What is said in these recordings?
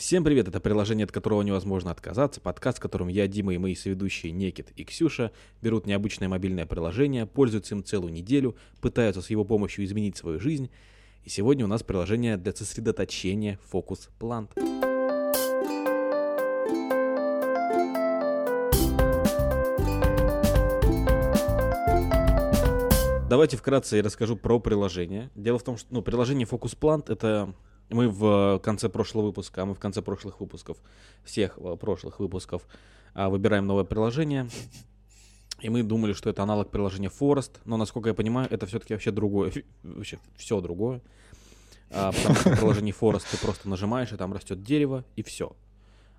Всем привет, это приложение, от которого невозможно отказаться, подкаст, в котором я, Дима и мои соведущие Некит и Ксюша берут необычное мобильное приложение, пользуются им целую неделю, пытаются с его помощью изменить свою жизнь. И сегодня у нас приложение для сосредоточения Focus Plant. Давайте вкратце я расскажу про приложение. Дело в том, что ну, приложение Focus Plant это мы в конце прошлого выпуска, а мы в конце прошлых выпусков, всех э, прошлых выпусков, а, выбираем новое приложение. И мы думали, что это аналог приложения Forest, но, насколько я понимаю, это все-таки вообще другое, вообще все другое. А, потому что в приложении Forest ты просто нажимаешь, и там растет дерево, и все.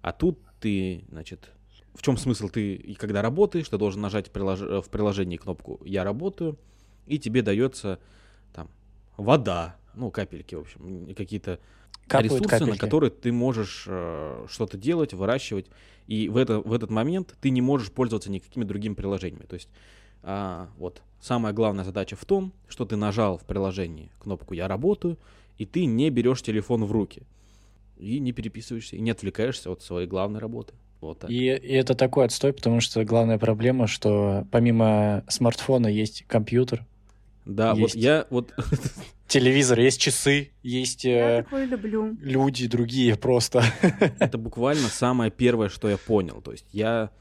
А тут ты, значит, в чем смысл? Ты, когда работаешь, ты должен нажать прилож... в приложении кнопку «Я работаю», и тебе дается там вода, ну, капельки, в общем, какие-то Капают ресурсы, капельки. на которые ты можешь э, что-то делать, выращивать. И в, это, в этот момент ты не можешь пользоваться никакими другими приложениями. То есть а, вот самая главная задача в том, что ты нажал в приложении кнопку «Я работаю», и ты не берешь телефон в руки. И не переписываешься, и не отвлекаешься от своей главной работы. Вот так. И, и это такой отстой, потому что главная проблема, что помимо смартфона есть компьютер. Да, есть... вот я вот телевизор, есть часы, есть я э, люблю. люди другие просто. Это буквально самое первое, что я понял. То есть я...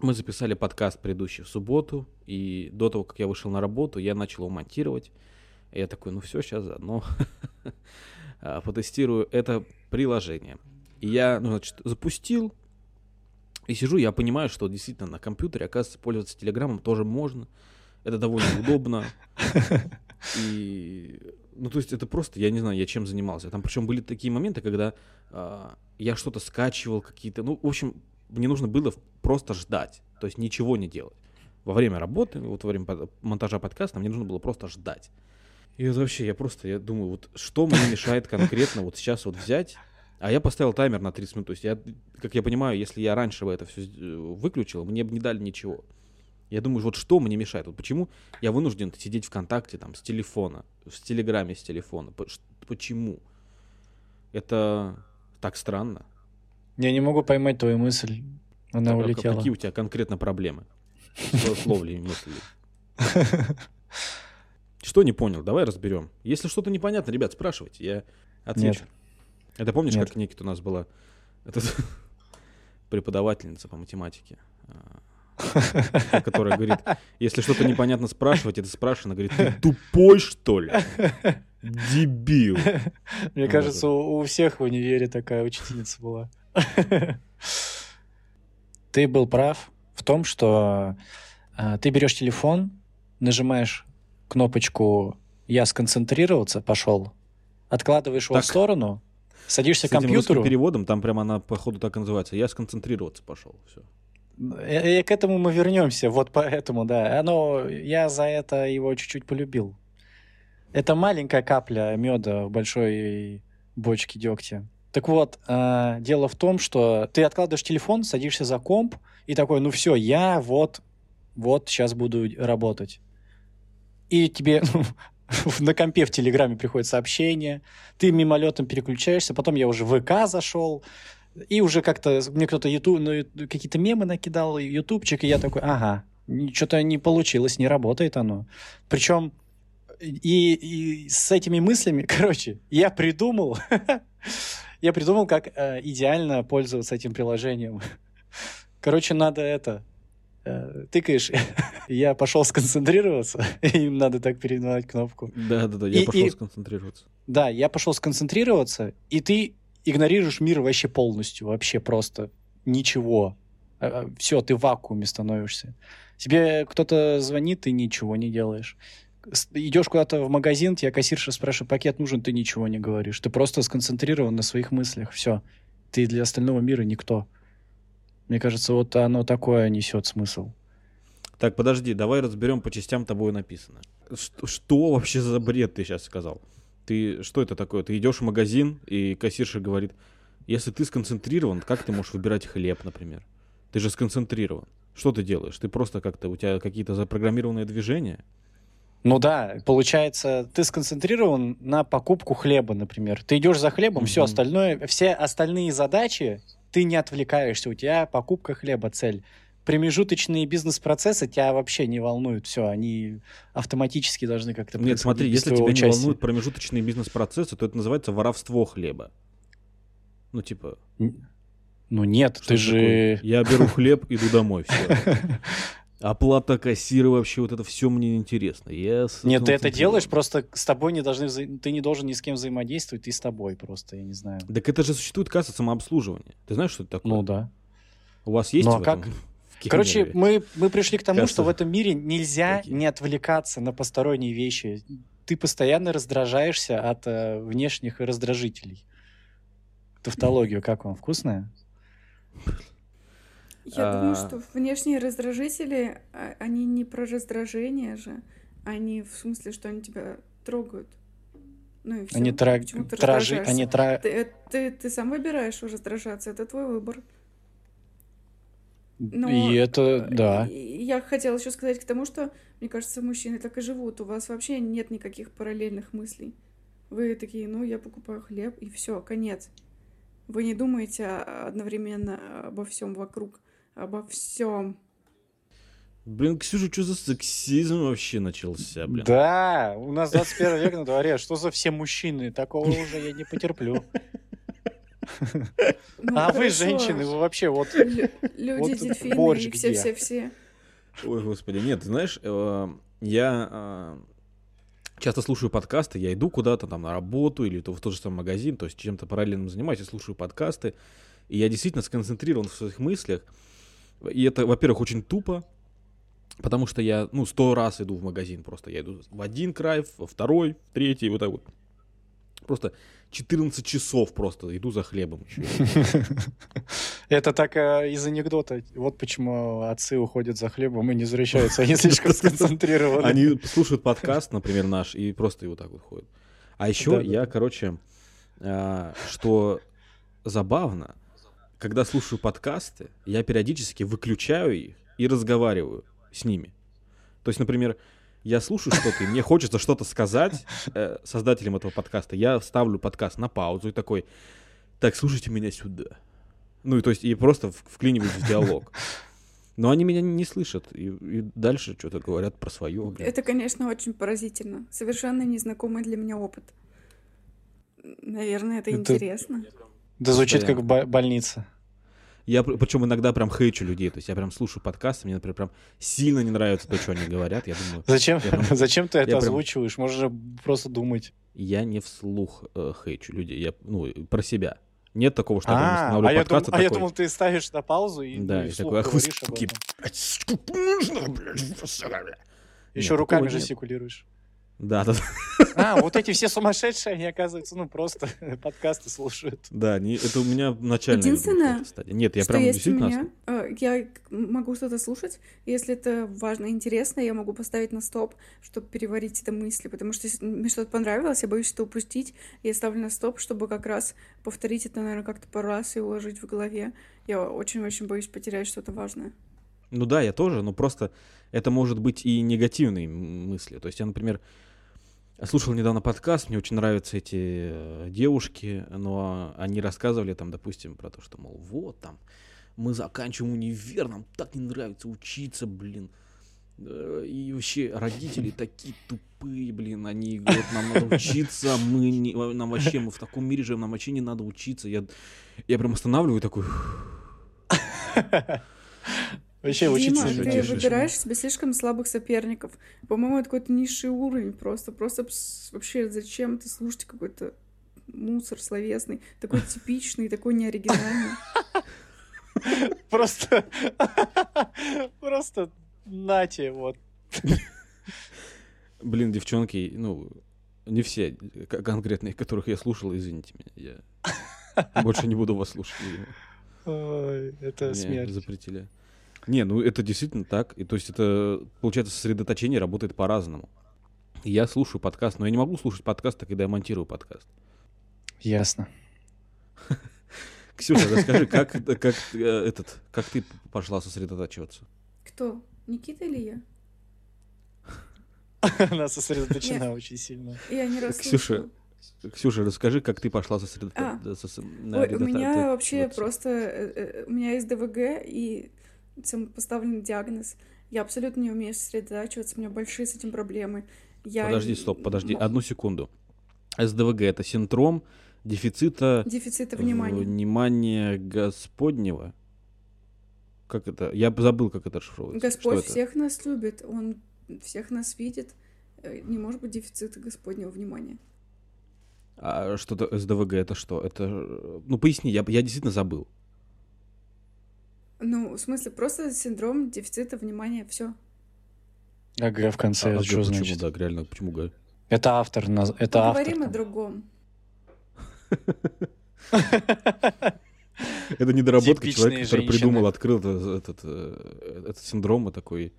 Мы записали подкаст предыдущий в субботу, и до того, как я вышел на работу, я начал его монтировать. И я такой, ну все, сейчас заодно а, потестирую это приложение. И я, ну, значит, запустил, и сижу, я понимаю, что действительно на компьютере, оказывается, пользоваться Телеграмом тоже можно. Это довольно удобно. И ну, то есть это просто, я не знаю, я чем занимался. Там причем были такие моменты, когда э, я что-то скачивал, какие-то. Ну, в общем, мне нужно было просто ждать, то есть ничего не делать. Во время работы, вот во время монтажа подкаста, мне нужно было просто ждать. И вот вообще, я просто, я думаю, вот что мне мешает конкретно вот сейчас вот взять а я поставил таймер на 30 минут. То есть, я, как я понимаю, если я раньше бы это все э, выключил, мне бы не дали ничего. Я думаю, вот что мне мешает? Вот почему я вынужден сидеть ВКонтакте там с телефона, в Телеграме с телефона? Почему? Это так странно. Я не могу поймать твою мысль. Она так, улетела. Какие у тебя конкретно проблемы с ловлей мыслей? Что не понял? Давай разберем. Если что-то непонятно, ребят, спрашивайте, я отвечу. Нет. Это помнишь, Нет. как Никит у нас была преподавательница по математике? Которая говорит, если что-то непонятно спрашивать, это спрашивает, она говорит, ты тупой, что ли? Дебил. Мне кажется, у всех в универе такая учительница была. Ты был прав в том, что э, ты берешь телефон, нажимаешь кнопочку «Я сконцентрироваться», пошел, откладываешь его в сторону, садишься к компьютеру. переводом, там прямо она, походу, так и называется. «Я сконцентрироваться пошел». Все. И, и к этому мы вернемся, вот поэтому, да. Оно, я за это его чуть-чуть полюбил. Это маленькая капля меда в большой бочке дегтя. Так вот, э, дело в том, что ты откладываешь телефон, садишься за комп и такой, ну все, я вот, вот сейчас буду работать. И тебе ну, на компе в Телеграме приходит сообщение, ты мимолетом переключаешься, потом я уже в ВК зашел, и уже как-то мне кто-то YouTube, ну, какие-то мемы накидал, ютубчик, и я такой, ага, что-то не получилось, не работает оно. Причем и, и с этими мыслями, короче, я придумал, я придумал, как э, идеально пользоваться этим приложением. Короче, надо это, э, тыкаешь, я пошел сконцентрироваться, им надо так передавать кнопку. Да-да-да, я и, пошел и, сконцентрироваться. Да, я пошел сконцентрироваться, и ты игнорируешь мир вообще полностью, вообще просто ничего. А, а, Все, ты в вакууме становишься. Тебе кто-то звонит, ты ничего не делаешь. Идешь куда-то в магазин, тебя кассирша спрашивает, пакет нужен, ты ничего не говоришь. Ты просто сконцентрирован на своих мыслях. Все. Ты для остального мира никто. Мне кажется, вот оно такое несет смысл. Так, подожди, давай разберем по частям тобой написано. Что, что вообще за бред ты сейчас сказал? Ты что это такое? Ты идешь в магазин, и кассирша говорит, если ты сконцентрирован, как ты можешь выбирать хлеб, например? Ты же сконцентрирован. Что ты делаешь? Ты просто как-то, у тебя какие-то запрограммированные движения? Ну да, получается, ты сконцентрирован на покупку хлеба, например. Ты идешь за хлебом, все Мгм. остальное, все остальные задачи, ты не отвлекаешься, у тебя покупка хлеба цель. Промежуточные бизнес-процессы тебя вообще не волнуют, все, они автоматически должны как-то Нет, смотри, если тебя не участия. волнуют промежуточные бизнес-процессы, то это называется воровство хлеба. Ну, типа, Ну нет, что ты это такое? же... Я беру хлеб, иду домой, все. Оплата кассира вообще, вот это все мне интересно. Я Нет, ты это делаешь, просто с тобой не должны... вза- Ты не должен ни с кем взаимодействовать, ты с тобой просто, я не знаю. Так это же существует касса самообслуживания. Ты знаешь, что это такое? Ну да. У вас есть Ну, а в как? этом? в Короче, мы, мы пришли к тому, Касса. что в этом мире нельзя Такие. не отвлекаться на посторонние вещи. Ты постоянно раздражаешься от э, внешних раздражителей. Тавтологию как вам? Вкусная? Я думаю, А. что внешние раздражители, а, они не про раздражение же, они в смысле, что они тебя трогают. Ну и все. Они, тра... Почему ты тражи... Они тра... Ты, ты, ты сам выбираешь раздражаться, это твой выбор. Но, И это, да. И Я хотела еще сказать к тому, что, мне кажется, мужчины так и живут. У вас вообще нет никаких параллельных мыслей. Вы такие, ну, я покупаю хлеб, и все, конец. Вы не думаете одновременно обо всем вокруг, обо всем. Блин, Ксюша, что за сексизм вообще начался, блин? Да, у нас 21 век на дворе. Что за все мужчины? Такого уже я не потерплю. Ну, А вы, хорошо. женщины, вы вообще вот... Лю- Люди, Вот дельфины и все-все-все. Ой, господи, нет, ты знаешь, э, я э, часто слушаю подкасты, я иду куда-то там на работу или то в тот же самый магазин, то есть чем-то параллельным занимаюсь, я слушаю подкасты, и я действительно сконцентрирован в своих мыслях. И это, во-первых, очень тупо, потому что я, ну, сто раз иду в магазин просто. Я иду в один край, во второй, в третий, вот так вот. Просто 14 часов просто иду за хлебом. Это так э, из анекдота. Вот почему отцы уходят за хлебом и не возвращаются. Они слишком сконцентрированы. Они слушают подкаст, например, наш, и просто его так вот ходят. А еще я, короче, а, что забавно, когда слушаю подкасты, я периодически выключаю их и разговариваю с ними. То есть, например, я слушаю что-то, и мне хочется что-то сказать э, создателям этого подкаста. Я ставлю подкаст на паузу и такой, так, слушайте меня сюда. Ну, и то есть, и просто вклиниваюсь в диалог. Но они меня не слышат, и, и дальше что-то говорят про свое. блин. Это, конечно, очень поразительно. Совершенно незнакомый для меня опыт. Наверное, это, Это- интересно. Да звучит как Постоянно. бо- больница. Я причем иногда прям хейчу людей, то есть я прям слушаю подкасты, мне, например, прям сильно не нравится то, что они говорят. Я думаю, Зачем, Я прям- зачем ты это я прям- озвучиваешь? Можешь же просто думать. я не вслух э, хейчу людей, я, ну, про себя. Нет такого, что я прям А, останавливаю а я, подкаст дум- и а я такой, думал, ты ставишь на паузу и, Да, и такой, ах вы суки, блядь, нужно, блядь, Еще руками жестикулируешь. Да, да, А, вот эти все сумасшедшие, они, оказывается, ну, просто подкасты слушают. да, не- это у меня начальная Единственное, стадия. Нет, я что прям действительно... меня, э, я могу что-то слушать, если это важно и интересно, я могу поставить на стоп, чтобы переварить это мысли, потому что если мне что-то понравилось, я боюсь это упустить, я ставлю на стоп, чтобы как раз повторить это, наверное, как-то по раз и уложить в голове. Я очень-очень боюсь потерять что-то важное. Ну да, я тоже, но просто это может быть и негативные мысли. То есть я, например, слушал недавно подкаст, мне очень нравятся эти э, девушки, но они рассказывали там, допустим, про то, что, мол, вот там, мы заканчиваем универ, нам так не нравится учиться, блин. Э, И вообще родители такие тупые, блин, они говорят, нам надо учиться, мы не, нам вообще, мы в таком мире живем, нам вообще не надо учиться. Я, я прям останавливаю такой, Вообще Дима, учиться ты тяжело. выбираешь себе слишком слабых соперников. По-моему, это какой-то низший уровень просто. Просто пс, вообще зачем ты слушать какой-то мусор словесный, такой типичный, такой неоригинальный. Просто, просто нате, вот. Блин, девчонки, ну, не все конкретные, которых я слушал, извините меня. Я больше не буду вас слушать. Ой, это смерть. запретили. Не, ну это действительно так. И то есть это, получается, сосредоточение работает по-разному. Я слушаю подкаст, но я не могу слушать подкаст, когда я монтирую подкаст. Ясно. Ксюша, расскажи, как, как, э, этот, как ты пошла сосредотачиваться? Кто? Никита или я? Она сосредоточена очень сильно. Я не Ксюша. Ксюша, расскажи, как ты пошла сосредо- А. у меня вообще вот. просто... э, э, У меня есть ДВГ, и поставлен диагноз. Я абсолютно не умею сосредотачиваться, у меня большие с этим проблемы. Я Подожди, стоп, подожди, одну секунду. СДВГ это синдром дефицита Дефицита внимания. внимания Господнего. Как это? Я забыл, как это расшифровывается. Что Господь это? всех нас любит, Он всех нас видит. Э, Не может быть дефицита Господнего внимания. А что-то СДВГ это что? Это, ну поясни, я, я действительно забыл. Ну, в смысле, просто синдром дефицита внимания, все. А Г в конце, А, это Г что почему, значит? да, реально, почему Г? Это автор, наз- это автор. Поговорим о там. другом. Это недоработка человека, который придумал, открыл этот, этот, э, этот синдром и такой...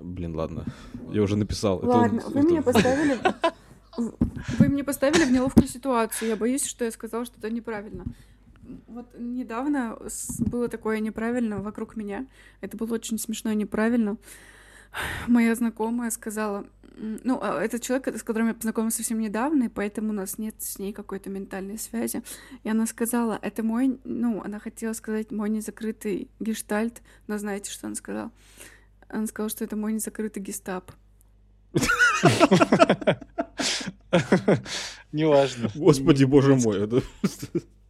Блин, ладно, я уже написал. Ладно, вы меня поставили... в- Вы меня поставили в неловкую ситуацию. Я боюсь, что я сказала что-то неправильно. Вот недавно было такое неправильно вокруг меня. Это было очень смешно и неправильно. Моя знакомая сказала... Ну, а этот человек, с которым я познакомилась совсем недавно, и поэтому у нас нет с ней какой-то ментальной связи. И она сказала, это мой... Ну, она хотела сказать мой незакрытый гештальт, но знаете, что она сказала? Она сказала, что это мой незакрытый гестап. Неважно. Господи, боже мой.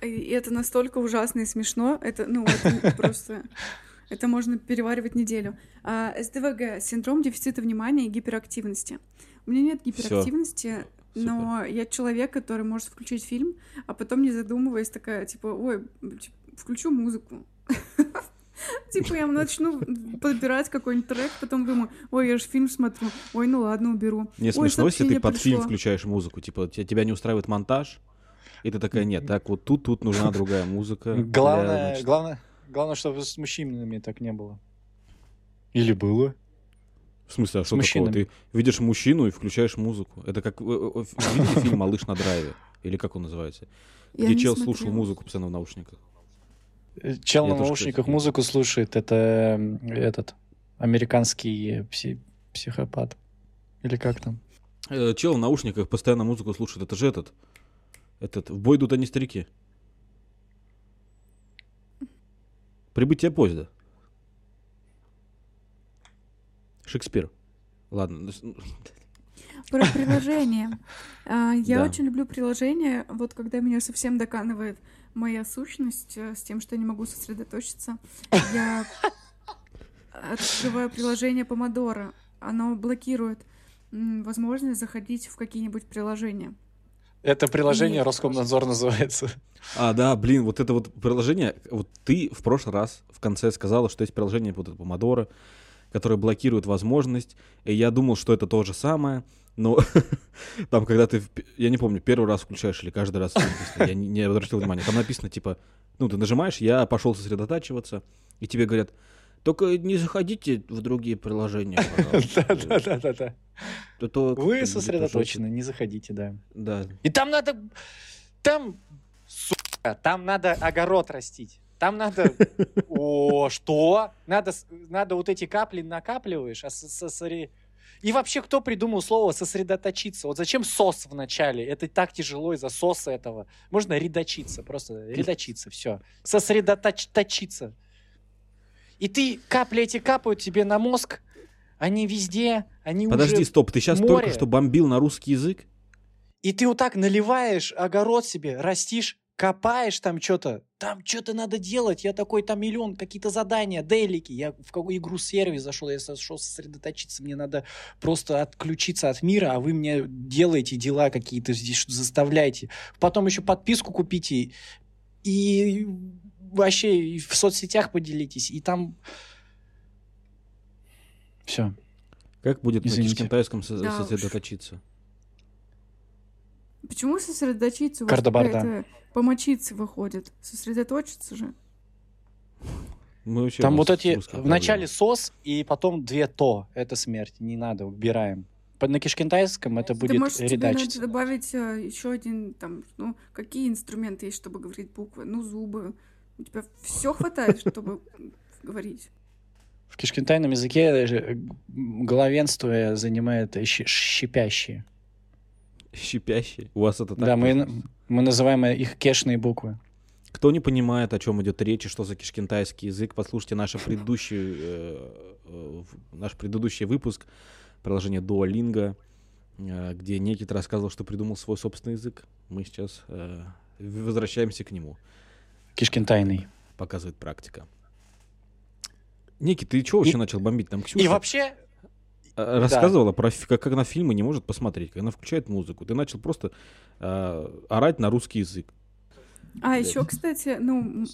И это настолько ужасно и смешно. Это, ну, это просто... Это можно переваривать неделю. А, СДВГ — синдром дефицита внимания и гиперактивности. У меня нет гиперактивности, но я человек, который может включить фильм, а потом, не задумываясь, такая, типа, ой, включу музыку. Типа я начну подбирать какой-нибудь трек, потом думаю, ой, я же фильм смотрю, ой, ну ладно, уберу. Не смешно, если ты под фильм включаешь музыку. Типа, те- тебя не устраивает монтаж, и ты такая, нет, так вот тут, тут нужна другая музыка. для, Главное, значит, главное, главное, чтобы с мужчинами так не было. Или было? В смысле, а что такого? Ты видишь мужчину и включаешь музыку. Это как... э, э, Видели фильм «Малыш на драйве»? Или как он называется? Я Где чел слушал смотрела. музыку постоянно в наушниках. Э, Чел Я на тоже, наушниках кстати, музыку слушает, это этот американский пси- психопат. Или как там? Чел в наушниках постоянно музыку слушает. Это же этот... Этот... В бой идут они старики. Прибытие поезда. Шекспир. Ладно. ну, ну, Про приложение. А, Я Да. очень люблю приложение, вот когда меня совсем доканывает моя сущность э, с тем, что я не могу сосредоточиться. Я открываю приложение Помодоро. Оно блокирует возможность заходить в какие-нибудь приложения. Это приложение Роскомнадзор называется. А, да, блин, вот это вот приложение, вот ты в прошлый раз в конце сказала, что есть приложение вот это Помодоро, которое блокирует возможность, и я думал, что это то же самое, но там, когда ты, я не помню, первый раз включаешь или каждый раз, написано, я не, не обратил внимания, там написано, типа, ну, ты нажимаешь, я пошел сосредотачиваться, и тебе говорят, только не заходите в другие приложения, пожалуйста. Да-да-да-да. А то как-то Вы сосредоточены, не заходите, да. Да. И там надо... Там, сука, там надо огород растить. Там надо... О, что? Надо, надо вот эти капли накапливаешь, а со- сосре- И вообще, кто придумал слово сосредоточиться? Вот зачем сос в начале? Это так тяжело из-за соса этого. Можно редочиться, просто редочиться, все. Сосредоточиться. И ты, капли эти капают тебе на мозг, они везде, они Подожди, уже... стоп, ты сейчас море. только что бомбил на русский язык? И ты вот так наливаешь огород себе, растишь, копаешь там что-то, там что-то надо делать. Я такой, там миллион, какие-то задания, дейлики. Я в какую игру сервис зашел, я зашел сосредоточиться, мне надо просто отключиться от мира, а вы мне делаете дела какие-то здесь, заставляете. Потом еще подписку купите и вообще и в соцсетях поделитесь, и там... Все. Как будет на Извините. кишкентайском со- Да уж. сосредоточиться? Почему сосредоточиться? Какая-то помочиться выходит. Сосредоточиться же. Мы вообще Там вот эти в начале сос и потом две то. Это смерть. Не надо, убираем. На кишкентайском это Ты будет можешь тебе надо редачиться. добавить еще один там, ну, какие инструменты есть, чтобы говорить буквы? Ну, зубы. У тебя все хватает, чтобы говорить. В кишкентайном языке э, главенство занимает щипящие. Щипящие? У вас это так? Да, мы, мы называем их кешные буквы. Кто не понимает, о чем идет речь и что за кишкентайский язык, послушайте наш предыдущий, э, э, наш предыдущий выпуск приложения Duolingo, э, где Некит рассказывал, что придумал свой собственный язык. Мы сейчас э, возвращаемся к нему. Кишкентайный. Показывает практика. Ники, ты что вообще и, начал бомбить? Там Ксюша и вообще... А, рассказывала да. про как, как она фильмы не может посмотреть, как она включает музыку. Ты начал просто э, орать на русский язык. А еще, кстати, ну,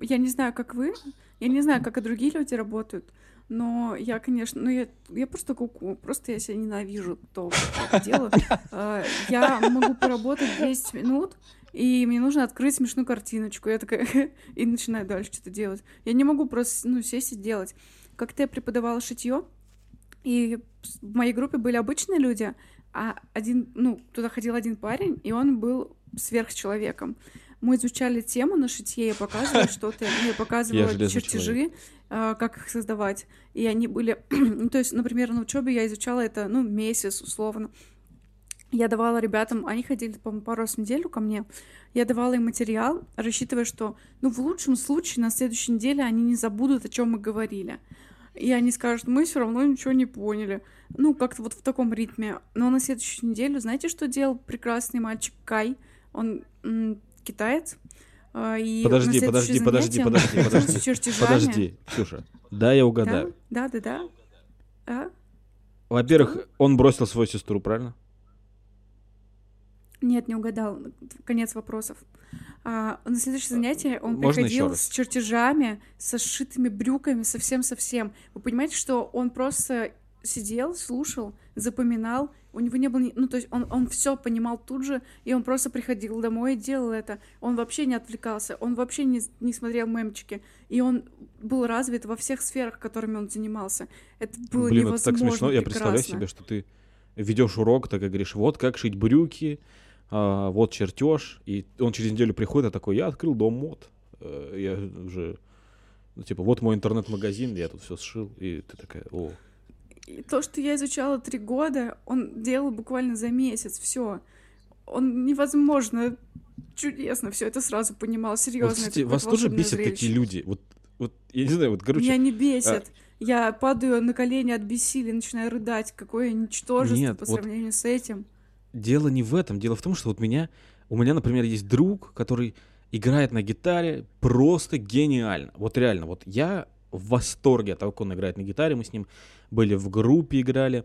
я не знаю, как вы, я не знаю, как и другие люди работают, но я, конечно, ну я, я просто куку, просто я себя ненавижу, то это делаю. А, я могу поработать 10 минут, и мне нужно открыть смешную картиночку. Я такая и начинаю дальше что-то делать. Я не могу просто, ну, сесть и делать. Как-то я преподавала шитье, и в моей группе были обычные люди, а один, ну, туда ходил один парень, и он был сверхчеловеком. Мы изучали тему на шитье, я показывала что-то, я показывала я чертежи, э, как их создавать. И они были... ну, то есть, например, на учебе я изучала это, ну, месяц условно я давала ребятам, они ходили, по-моему, пару раз в неделю ко мне, я давала им материал, рассчитывая, что, ну, в лучшем случае на следующей неделе они не забудут, о чем мы говорили. И они скажут, мы все равно ничего не поняли. Ну, как-то вот в таком ритме. Но на следующую неделю, знаете, что делал прекрасный мальчик Кай? Он м- китаец. А, и подожди, подожди, подожди, подожди, подожди, подожди, Ксюша, да, я угадаю. Да, да, да. да. А? Во-первых, он бросил свою сестру, правильно? Нет, не угадал. Конец вопросов. А, на следующее занятие он Можно приходил с чертежами, со сшитыми брюками, совсем-совсем. Вы понимаете, что он просто сидел, слушал, запоминал. У него не было... Ни... Ну, то есть он, он все понимал тут же, и он просто приходил домой и делал это. Он вообще не отвлекался, он вообще не, не смотрел мемчики. И он был развит во всех сферах, которыми он занимался. Это было Блин, невозможно это так смешно. Прекрасно. Я представляю себе, что ты ведешь урок, так и говоришь, вот как шить брюки, а, вот чертеж, и он через неделю приходит, и такой, я открыл дом мод, э, я уже, ну, типа, вот мой интернет-магазин, я тут все сшил, и ты такая, о. И то, что я изучала три года, он делал буквально за месяц, все. Он невозможно, чудесно все это сразу понимал, серьезно. Вот, кстати, вас тоже бесят зрелище. такие люди? Вот, вот, я не знаю, вот, короче... Меня не бесят. А... Я падаю на колени от бессилия, начинаю рыдать. Какое ничтожество Нет, по сравнению вот... с этим дело не в этом. Дело в том, что вот меня, у меня, например, есть друг, который играет на гитаре просто гениально. Вот реально, вот я в восторге от того, как он играет на гитаре. Мы с ним были в группе, играли.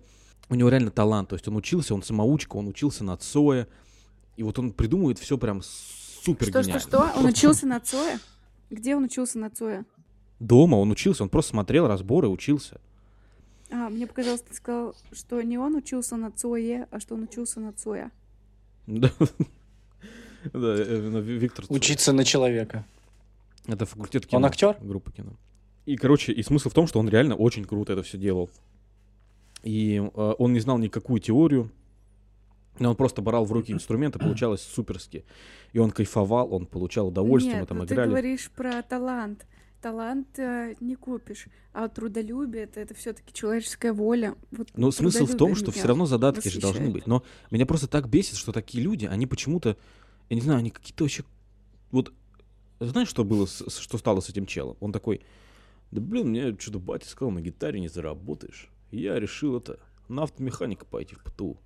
У него реально талант. То есть он учился, он самоучка, он учился на Цоя. И вот он придумывает все прям супер Что, что, что? Он учился на Цоя? Где он учился на Цоя? Дома он учился, он просто смотрел разборы, учился. А, мне показалось, ты сказал, что не он учился на Цое, а что он учился на Цоя. Да. Да, Виктор Учиться на человека. Это факультет кино. Он актер? Группа кино. И, короче, и смысл в том, что он реально очень круто это все делал. И э, он не знал никакую теорию, но он просто брал в руки инструменты, получалось суперски. И он кайфовал, он получал удовольствие, Нет, мы там ну играли. ты говоришь про талант талант э, не купишь, а трудолюбие это, это все-таки человеческая воля. Вот Но смысл в том, что все равно задатки восхищает. же должны быть. Но меня просто так бесит, что такие люди, они почему-то, я не знаю, они какие-то вообще. Вот знаешь, что было, что стало с этим челом? Он такой, да блин, мне что-то батя сказал, на гитаре не заработаешь. Я решил это, на автомеханика пойти в ПТУ.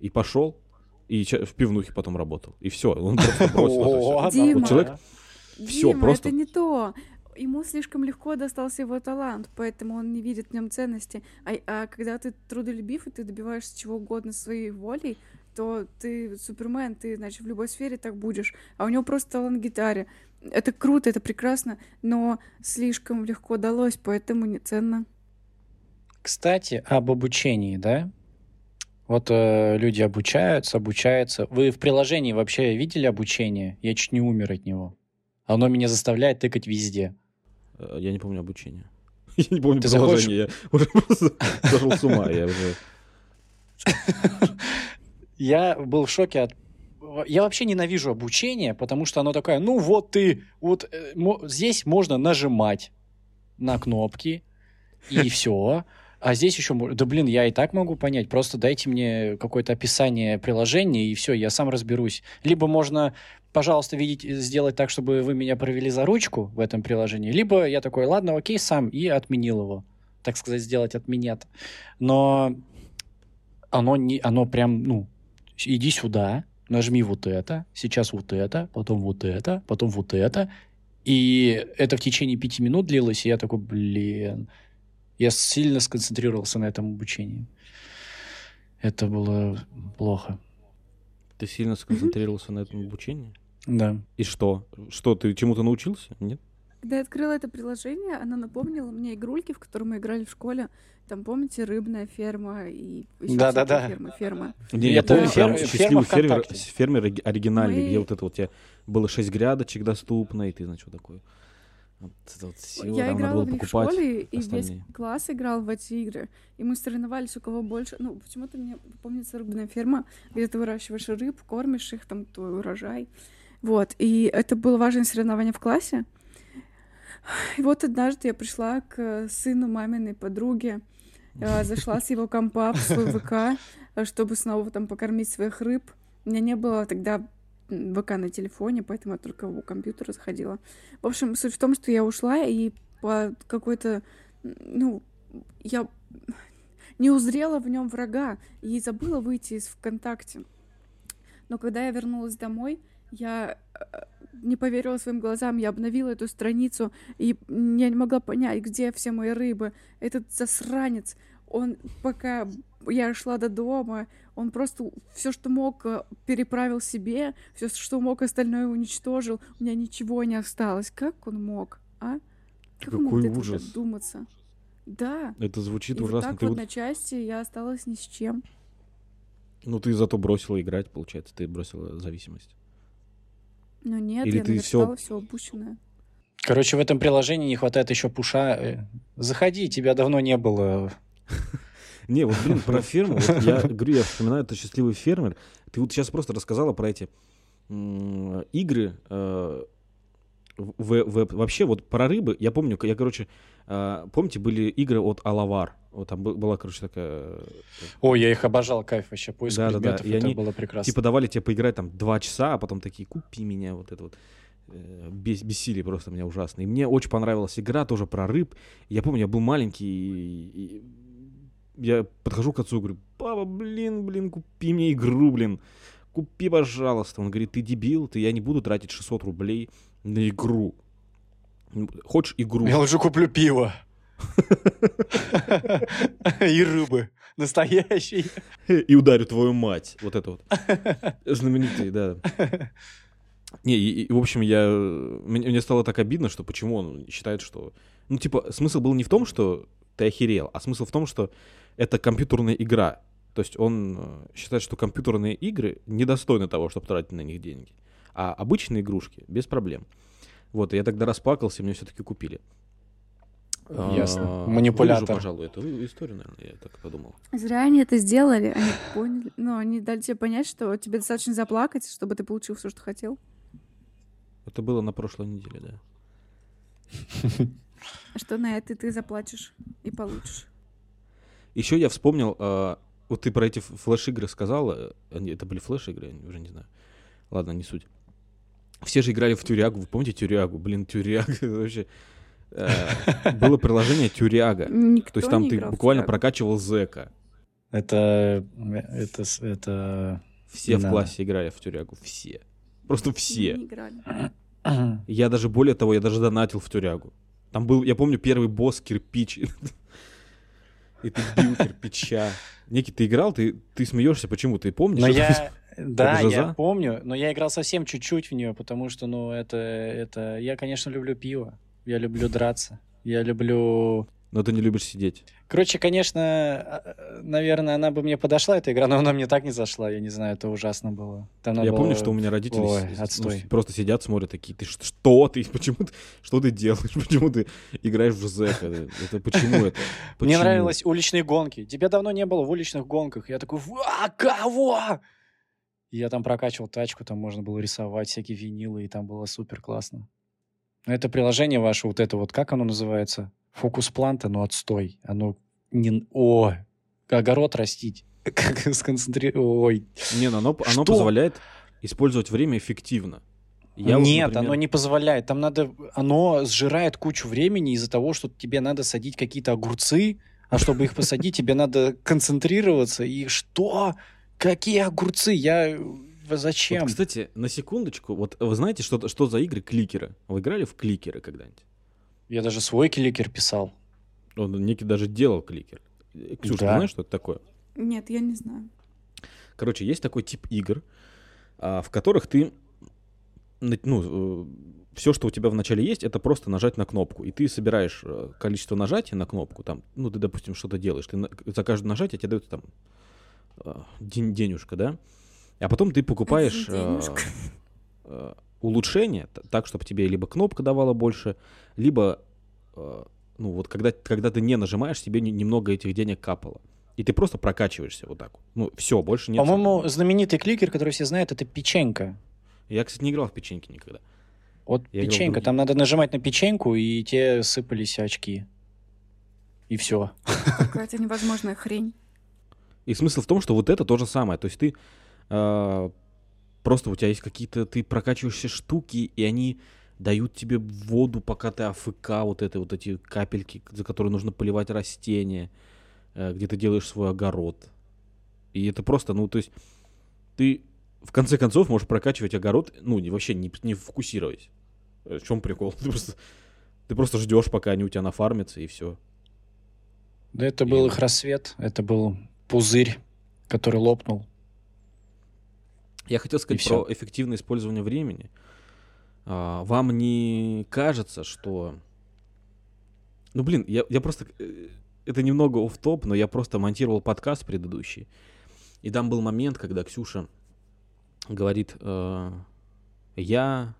И пошел, и в пивнухе потом работал. И все, он просто бросил. Дима, человек, все, просто... это не то ему слишком легко достался его талант, поэтому он не видит в нем ценности. А, а когда ты трудолюбив и ты добиваешься чего угодно своей волей, то ты супермен, ты, значит, в любой сфере так будешь. А у него просто талант гитаре. Это круто, это прекрасно, но слишком легко далось, поэтому не ценно. Кстати, об обучении, да? Вот э, люди обучаются, обучаются. Вы в приложении вообще видели обучение? Я чуть не умер от него. Оно меня заставляет тыкать везде. Э, я не помню обучение. Я не помню Ты приложение. Я уже просто сошел с ума. Я уже... Я был в шоке от я вообще ненавижу обучение, потому что оно такое, ну вот ты, вот э, здесь можно нажимать на кнопки, и все. А здесь еще, да блин, я и так могу понять, просто дайте мне какое-то описание приложения, и все, я сам разберусь. Либо можно, пожалуйста, видеть, сделать так, чтобы вы меня провели за ручку в этом приложении, либо я такой, ладно, окей, сам, и отменил его. Так сказать, сделать отменят. Но оно, не, оно прям, ну, иди сюда, нажми вот это, сейчас вот это, потом вот это, потом вот это. И это в течение пяти минут длилось, и я такой, блин, я сильно сконцентрировался на этом обучении. Это было плохо. Ты сильно сконцентрировался на этом обучении? Да. И что? Что, ты чему-то научился? Нет? Когда я открыла это приложение, оно напомнило мне игрульки, в которые мы играли в школе. Там, помните, рыбная ферма и ещё Да-да-да. всякие фермы, ферма. Не, Я я помню, ферма- счастливый ферма фермер, фермер ори- оригинальный, Мы- где вот это вот у тебя было 6 грядочек доступно, и ты, значит, что такое. Вот вот всё, я играла в них в школе, и остальные. весь класс играл в эти игры. И мы соревновались, у кого больше... Ну, почему-то мне помнится рыбная ферма, где ты выращиваешь рыб, кормишь их, там твой урожай. Вот, и это было важное соревнование в классе. И вот однажды я пришла к сыну маминой подруги, э, зашла с его компа в свой ВК, э, чтобы снова там покормить своих рыб. У меня не было тогда ВК на телефоне, поэтому я только у компьютера заходила. В общем, суть в том, что я ушла и по какой-то, ну, я не узрела в нем врага и забыла выйти из ВКонтакте. Но когда я вернулась домой, я э, не поверила своим глазам, я обновила эту страницу, и я не могла понять, где все мои рыбы. Этот засранец, он пока я шла до дома, он просто все, что мог, э, переправил себе, все, что мог, остальное уничтожил. У меня ничего не осталось. Как он мог, а? Как он мог Какой этого ужас. додуматься? Да. Это звучит И вот ужасно. так Ты вот вот- на части я осталась ни с чем. Ну, ты зато бросила играть, получается, ты бросила зависимость. Но нет, Или я ты наверстала все упущенное. Короче, в этом приложении не хватает еще пуша. Э, Заходи, тебя давно не было. Не, вот, блин, про ферму, вот я говорю, я вспоминаю, это счастливый фермер. Ты вот сейчас просто рассказала про эти игры. В- в- вообще, вот про рыбы, я помню, я, короче, э, помните, были игры от Алавар. Вот там бы- была, короче, такая... э, Ой, я их обожал, кайф вообще. Поиск Да-да-да, предметов, и это они, было прекрасно. Типа давали тебе поиграть там два часа, а потом такие, купи меня, вот это вот. Э, Бес, бессилие просто меня ужасно. И мне очень понравилась игра тоже про рыб. Я помню, я был маленький, и, и я подхожу к отцу и говорю, папа, блин, блин, купи мне игру, блин. Купи, пожалуйста. Он говорит, ты дебил, ты, я не буду тратить 600 рублей на игру. Хочешь игру? Я лучше куплю пиво. И рыбы. Настоящий. и ударю твою мать. Вот это вот. Знаменитый, да. Не, и, и, в общем, я... Мне, мне стало так обидно, что почему он считает, что... Ну, типа, смысл был не в том, что ты охерел, а смысл в том, что это компьютерная игра. То есть он э, считает, что компьютерные игры недостойны того, чтобы тратить на них деньги. А обычные игрушки без проблем. Вот, и я тогда расплакался, мне все-таки купили. Ясно. А, Манипулятор. выложу, пожалуй, эту историю, наверное, я так подумал. Зря они это сделали. Они поняли. Ну, они дали тебе понять, что тебе достаточно заплакать, чтобы ты получил все, что хотел. Это было на прошлой неделе, да. А что на это ты заплатишь и получишь. Еще я вспомнил, а, вот ты про эти флеш-игры сказала, это были флеш-игры, я уже не знаю. Ладно, не суть. Все же играли в тюрягу, вы помните тюрягу? Блин, тюряга, вообще... э, Было приложение тюряга. Никто То есть там ты буквально прокачивал зэка. Это... Это... Это... Все в классе играли в тюрягу, все. Просто все. не играли. Я даже, более того, я даже донатил в тюрягу. Там был, я помню, первый босс кирпич. И ты бил кирпича. Некий, ты играл, ты, ты смеешься, почему? Ты помнишь? Но я... Да, я помню, но я играл совсем чуть-чуть в нее, потому что, ну, это, это... Я, конечно, люблю пиво. Я люблю драться. Я люблю... Но ты не любишь сидеть. Короче, конечно, э, наверное, она бы мне подошла, эта игра, но она мне так не зашла. Я не знаю, это ужасно было. Надо я помню, было- что у меня родители Ой, ну, просто сидят, смотрят такие, ты что ты, почему ты, что ты делаешь, почему ты играешь в зэка, это, это почему это? Мне Почему? нравились уличные гонки. Тебя давно не было в уличных гонках. Я такой, а кого? И я там прокачивал тачку, там можно было рисовать всякие винилы, и там было супер классно. Это приложение ваше, вот это вот, как оно называется? Фокус планта, ну отстой. Оно не... О, огород растить. Как сконцентрировать... Ой. Не, ну оно, оно позволяет использовать время эффективно. Я вот, Нет, например, оно не позволяет. Там надо... Оно сжирает кучу времени из-за того, что тебе надо садить какие-то огурцы, а чтобы их посадить, тебе надо концентрироваться. И что? Какие огурцы? Я... Вот, Зачем? кстати, на секундочку, вот вы знаете, что, что за игры кликеры? Вы играли в кликеры когда-нибудь? Я даже свой кликер писал. Он некий даже делал кликер. Э, Ксюша, ты Да. знаешь, что это такое? Нет, я не знаю. Короче, есть такой тип игр, а, в которых ты, ну, все, что у тебя вначале есть, это просто нажать на кнопку. И ты собираешь э, количество нажатий на кнопку, там, ну, ты, допустим, что-то делаешь. Ты за каждое нажатие тебе дают там э, ден- денежка, да? А потом ты покупаешь э, э, улучшение, так, чтобы тебе либо кнопка давала больше, либо, э, ну, вот когда, когда ты не нажимаешь, тебе не- немного этих денег капало. И ты просто прокачиваешься вот так. Ну, все, больше нет. По-моему, знаменитый кликер, который все знают, это печенька. Я, кстати, не играл в печеньки никогда. Вот Я печенька. Там надо нажимать на печеньку, и те сыпались очки. И все. Какая-то невозможная хрень. И смысл в том, что вот это то же самое. То есть ты э, просто у тебя есть какие-то, ты прокачиваешься штуки, и они дают тебе воду, пока ты АФК, вот это вот эти капельки, за которые нужно поливать растения, э, где ты делаешь свой огород. И это просто, ну, то есть ты в конце концов можешь прокачивать огород, ну, не, вообще не, не фокусируясь. Э, В чем прикол? Ты просто, ты просто ждешь, пока они у тебя нафармятся, и все. Да это был И- их рассвет. Это был пузырь, который лопнул. Я хотел сказать про эффективное использование времени. А, вам не кажется, что... Ну, блин, я, я просто... э, Это немного оф топ но я просто монтировал подкаст предыдущий. И там был момент, когда Ксюша говорит, э, я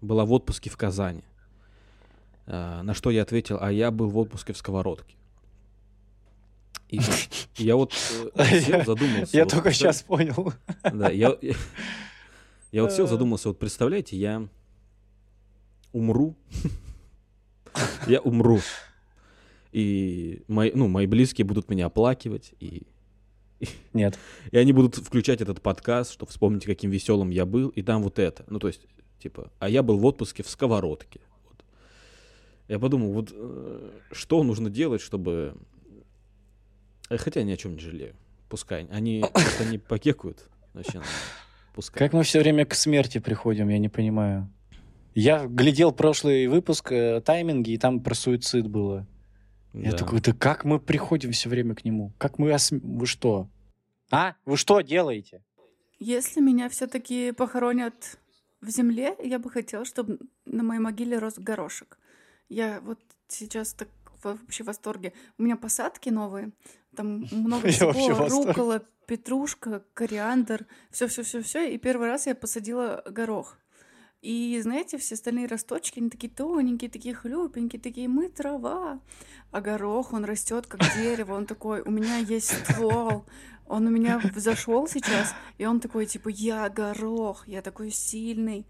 была в отпуске в Казани. Э, на что я ответил, а я был в отпуске в Сковородке. И я вот э, сел, задумался. Я вот только сейчас понял. да, я, я, я вот сел, задумался, вот представляете, я умру, я умру, и мои, ну, мои близкие будут меня оплакивать, и, Нет. и они будут включать этот подкаст, чтобы вспомнить, каким веселым я был, и там вот это, ну, то есть, типа, а я был в отпуске в сковородке. Вот. Я подумал, вот э, что нужно делать, чтобы... Э, Хотя я ни о чем не жалею. Пускай. Они, просто они покекают. Вообще, пускай. Как мы все время к смерти приходим, я не понимаю. Я глядел прошлый выпуск э, тайминги, и там про суицид было. Я Да. такой, да как мы приходим все время к нему? Как мы... осм- Вы что? А? Вы что делаете? Если меня все-таки похоронят в земле, я бы хотела, чтобы на моей могиле рос горошек. Я вот сейчас так вообще в восторге. У меня посадки новые, там много всего, рукола, петрушка, кориандр, все, все, все, все. И первый раз я посадила горох. И знаете, все остальные росточки, они такие тоненькие, такие хлюпенькие, такие мы трава. А горох, он растет как дерево, он такой, у меня есть ствол, он у меня взошел сейчас, и он такой, типа, я горох, я такой сильный.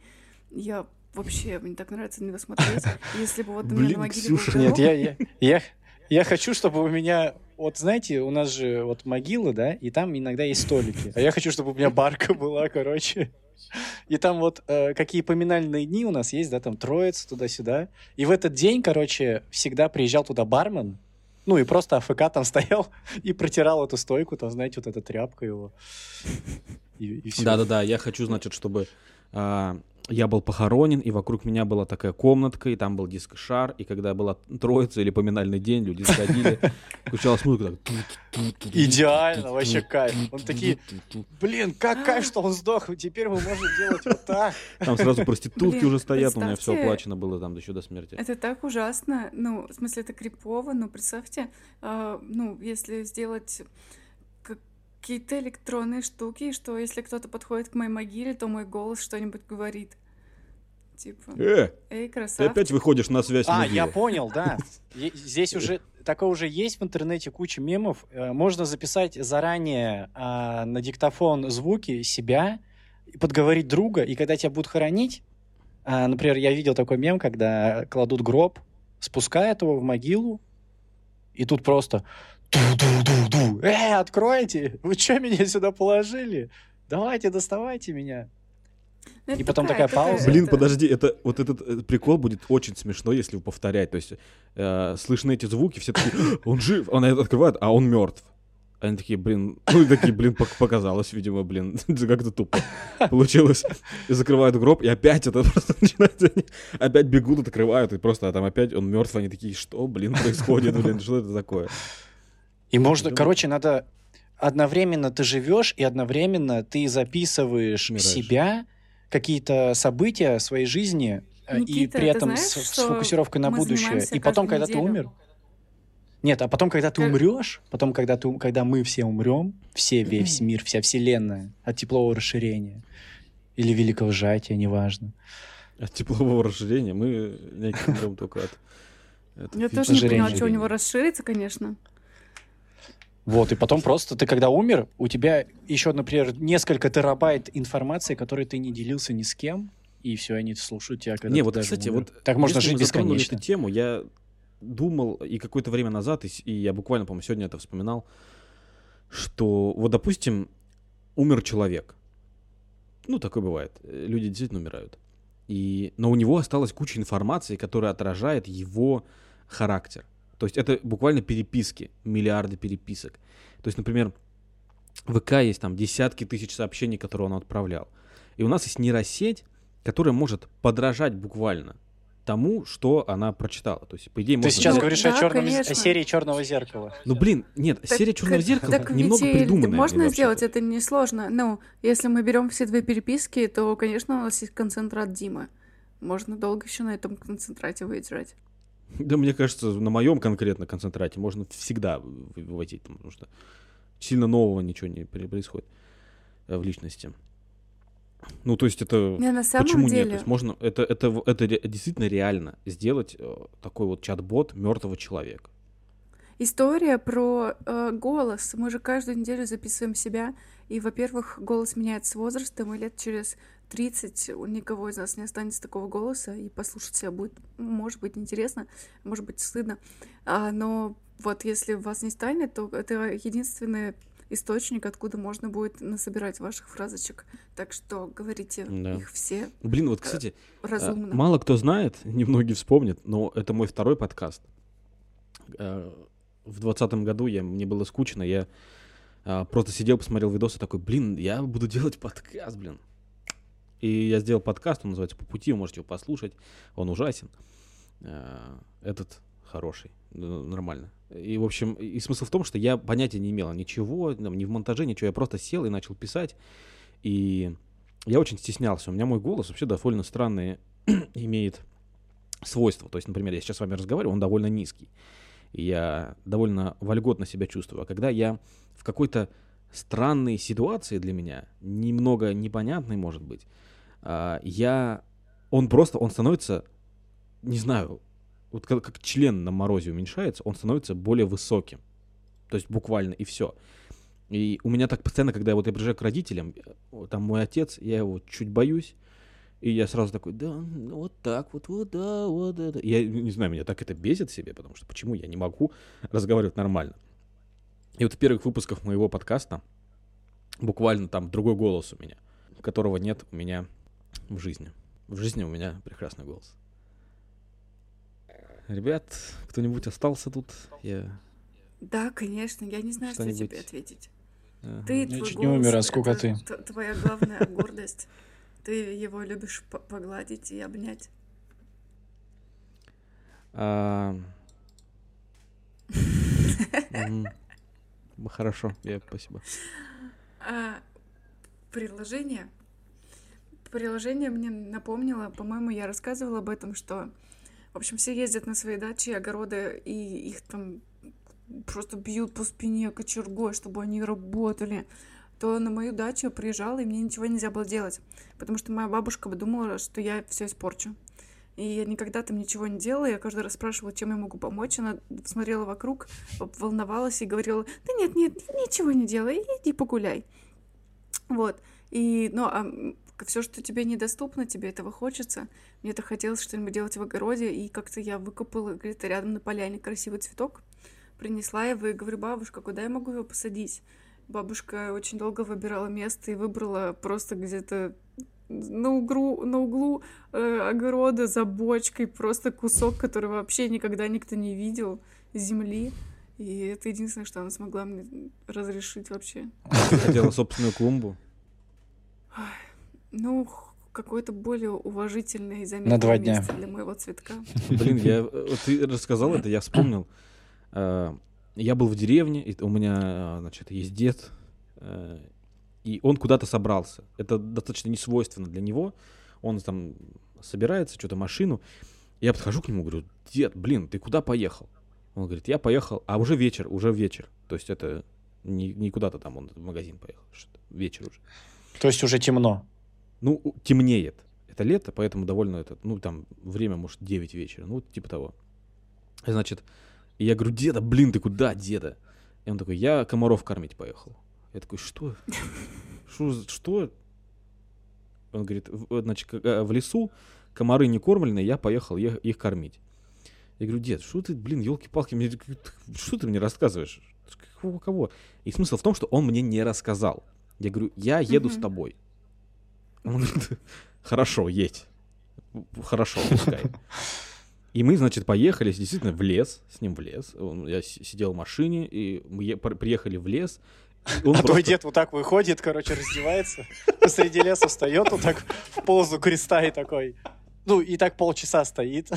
Я вообще, мне так нравится на него смотреть. Если бы вот у меня Блин, на могиле Ксюша, был Нет, горох, я, я, я, я хочу, чтобы у меня... Вот знаете, у нас же вот могила, да, и там иногда есть столики. А я хочу, чтобы у меня барка была, короче. И там вот э, какие поминальные дни у нас есть, да, там троица туда-сюда. И в этот день, короче, всегда приезжал туда бармен, ну и просто АФК там стоял и протирал эту стойку, там, знаете, вот эта тряпка его. Да-да-да, я хочу, значит, чтобы а, я был похоронен, и вокруг меня была такая комнатка, и там был диск-шар, и когда была троица или поминальный день, люди заходили, включалась музыка, так... Идеально, вообще кайф. Он такие, блин, как кайф, что он сдох, теперь мы можем делать вот так. Там сразу проститутки Блин, уже стоят, у меня все оплачено было там еще до смерти. Это так ужасно. Ну, в смысле, это крипово, но представьте, а, ну, если сделать какие-то электронные штуки, что если кто-то подходит к моей могиле, то мой голос что-нибудь говорит. Типа, Э, эй, ты красавчик. опять выходишь на связь А, я понял, да. Здесь уже такое уже есть в интернете куча мемов. Э, Можно записать заранее а, на диктофон звуки себя, и подговорить друга, и когда тебя будут хоронить, а, например, я видел такой мем, когда кладут гроб спускает его в могилу, и тут просто ду-ду-ду-ду. Эй, откройте! Вы что меня сюда положили? Давайте, доставайте меня. Ну, это И потом такая пауза. Блин, это- подожди, это вот этот э, прикол будет очень смешно, если повторять. То есть э, слышны эти звуки, все такие, «А, он жив, он это открывает, а он мертв. Они такие, блин, ну и такие, блин, пок- показалось, видимо, блин, как-то тупо получилось. И закрывают гроб, и опять это просто начинается, они опять бегут, открывают, и просто а там опять он мертв, они такие, что, блин, происходит, блин, что это такое? И можно, Думаю- короче, надо одновременно ты живешь и одновременно ты записываешь Умираешь. себя, какие-то события своей жизни, э, и Никита, при ты этом знаешь, с, с фокусировкой на будущее. И потом, когда ты неделю? умер. Нет, а потом, когда ты Как- умрешь, потом, когда, ты, когда мы все умрем, все, весь мир, вся вселенная от теплового расширения или великого сжатия, неважно. От теплового расширения мы некий умрем только от... Я тоже не поняла, что у него расширится, конечно. Вот, и потом просто ты, когда умер, у тебя еще, например, несколько терабайт информации, которой ты не делился ни с кем, и все, они слушают тебя, когда Не, вот, кстати, умер. вот Так можно жить бесконечно. эту тему, я думал и какое-то время назад, и, и я буквально, по-моему, сегодня это вспоминал, что вот, допустим, умер человек. Ну, такое бывает. Люди действительно умирают. И, но у него осталась куча информации, которая отражает его характер. То есть это буквально переписки, миллиарды переписок. То есть, например, в ВК есть там десятки тысяч сообщений, которые он отправлял. И у нас есть нейросеть, которая может подражать буквально тому, что она прочитала. То есть, по идее, Ты можно... сейчас Ну, говоришь да, о, черном, конечно. о серии Черного зеркала. Ну, блин, нет, Так- серия Черного так- зеркала так немного ведь и придуманная. Можно сделать, это несложно. Ну, если мы берем все две переписки, то, конечно, у нас есть концентрат Димы. Можно долго еще на этом концентрате выдержать. Да, мне кажется, на моем конкретно концентрате можно всегда вы- выводить, потому что сильно нового ничего не происходит э, в личности. Ну, то есть это... Не, на самом Почему нет? деле... То есть можно... Это, это, это действительно реально сделать э, такой вот чат-бот мертвого человека. История про э, голос. Мы же каждую неделю записываем себя. И, во-первых, голос меняется с возрастом, и лет через 30 у никого из нас не останется такого голоса, и послушать себя будет, может быть, интересно, может быть, стыдно. А, но вот если вас не станет, то это единственный источник, откуда можно будет насобирать ваших фразочек. Так что говорите Да. их все Блин, вот, кстати, э, разумно. мало кто знает, немногие вспомнят, но это мой второй подкаст. Э, В двадцатом году я, мне было скучно, я а, просто сидел, посмотрел видосы, такой, блин, я буду делать подкаст, блин. И я сделал подкаст, он называется «По пути», вы можете его послушать, он ужасен. Э, Этот хороший, нормально. И, в общем, и смысл в том, что я понятия не имел ничего, там, ни в монтаже, ничего, я просто сел и начал писать, и я очень стеснялся. У меня мой голос вообще довольно странные имеет свойства. То есть, например, я сейчас с вами разговариваю, он довольно низкий. И я довольно вольготно себя чувствую. А когда я в какой-то странной ситуации для меня, немного непонятной, может быть, я... Он просто, он становится, не знаю, вот как, как член на морозе уменьшается, он становится более высоким. То есть буквально и все. И у меня так постоянно, когда вот я приезжаю к родителям, э, там мой отец, я его чуть боюсь, и я сразу такой, да, вот так вот, вот, да, вот это. Я не знаю, меня так это бесит себе, потому что почему я не могу разговаривать нормально. И вот в первых выпусках моего подкаста буквально там другой голос у меня, которого нет у меня в жизни. В жизни у меня прекрасный голос. Ребят, кто-нибудь остался тут? Я... Да, конечно, я не знаю, что тебе ответить. ага. Ты, Я твой чуть не голос, умер, а сколько это ты? т- Твоя главная гордость. Ты его любишь по- погладить и обнять. А. Хорошо, я спасибо. А приложение? Приложение мне напомнило, по-моему, я рассказывала об этом, что, в общем, все ездят на свои дачи, огороды, и их там просто бьют по спине кочергой, чтобы они работали. То на мою дачу я приезжала, и мне ничего нельзя было делать, потому что моя бабушка бы думала, что я все испорчу. И я никогда там ничего не делала, я каждый раз спрашивала, чем я могу помочь. Она смотрела вокруг, волновалась и говорила, да нет, нет, ничего не делай, иди погуляй. Вот. И, ну, а все, что тебе недоступно, тебе этого хочется. Мне это хотелось что-нибудь делать в огороде, и как-то я выкопала где-то рядом на поляне красивый цветок, принесла его и говорю, бабушка, куда я могу его посадить? Бабушка очень долго выбирала место и выбрала просто где-то на углу, на углу э, огорода за бочкой просто кусок, который вообще никогда никто не видел, земли. И это единственное, что она смогла мне разрешить вообще. Ты хотела собственную клумбу? Ну, какое-то более уважительное и На заметное два дня. место для моего цветка. Блин, я, вот ты рассказал это, я вспомнил. Э, Я был в деревне, и у меня, э, значит, есть дед, э, и он куда-то собрался. Это достаточно не свойственно для него. Он там собирается, что-то машину. Я подхожу к нему, говорю, дед, блин, ты куда поехал? Он говорит, я поехал, а уже вечер, уже вечер. То есть это не, не куда-то там, он в магазин поехал, что-то вечер уже. То есть уже темно. Ну, темнеет. Это лето, поэтому довольно это, ну, там, время, может, 9 вечера, ну, типа того. Значит, я говорю, деда, блин, ты куда, деда? И он такой, я комаров кормить поехал. Я такой, что? Что? Что? Он говорит, «В- значит, э, в лесу комары не кормленные, я поехал ех- их кормить. Я говорю, дед, что ты, блин, елки-палки, мне, что ты мне рассказываешь? Какого кого? И смысл в том, что он мне не рассказал. Я говорю, я еду с Мгм. тобой. Он говорит, хорошо, едь. Хорошо, пускай. И мы, значит, поехали действительно в лес, с ним в лес. Я сидел в машине, и мы приехали в лес. он а твой просто- дед вот так выходит, короче, раздевается, посреди леса встает, вот так в позу креста и такой. Ну, и так полчаса стоит.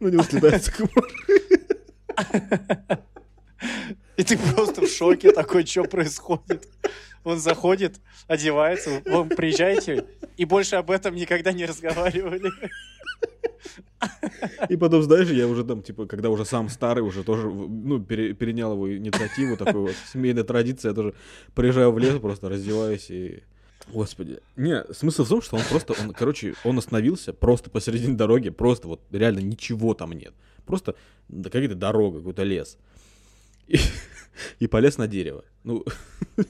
Него слетаются комары. И ты просто в шоке такой, что происходит? Он заходит, одевается, вы приезжаете, и больше об этом никогда не разговаривали. И потом, знаешь, я уже там, типа, когда уже сам старый, уже тоже, ну, пере- перенял его инициативу, такой вот, семейная традиция, я тоже приезжаю в лес, просто раздеваюсь и... Господи. Не, смысл в том, что он просто, он, короче, он остановился просто посередине дороги, просто вот реально ничего там нет. Просто какая-то дорога, какой-то лес. И, и полез на дерево. Ну,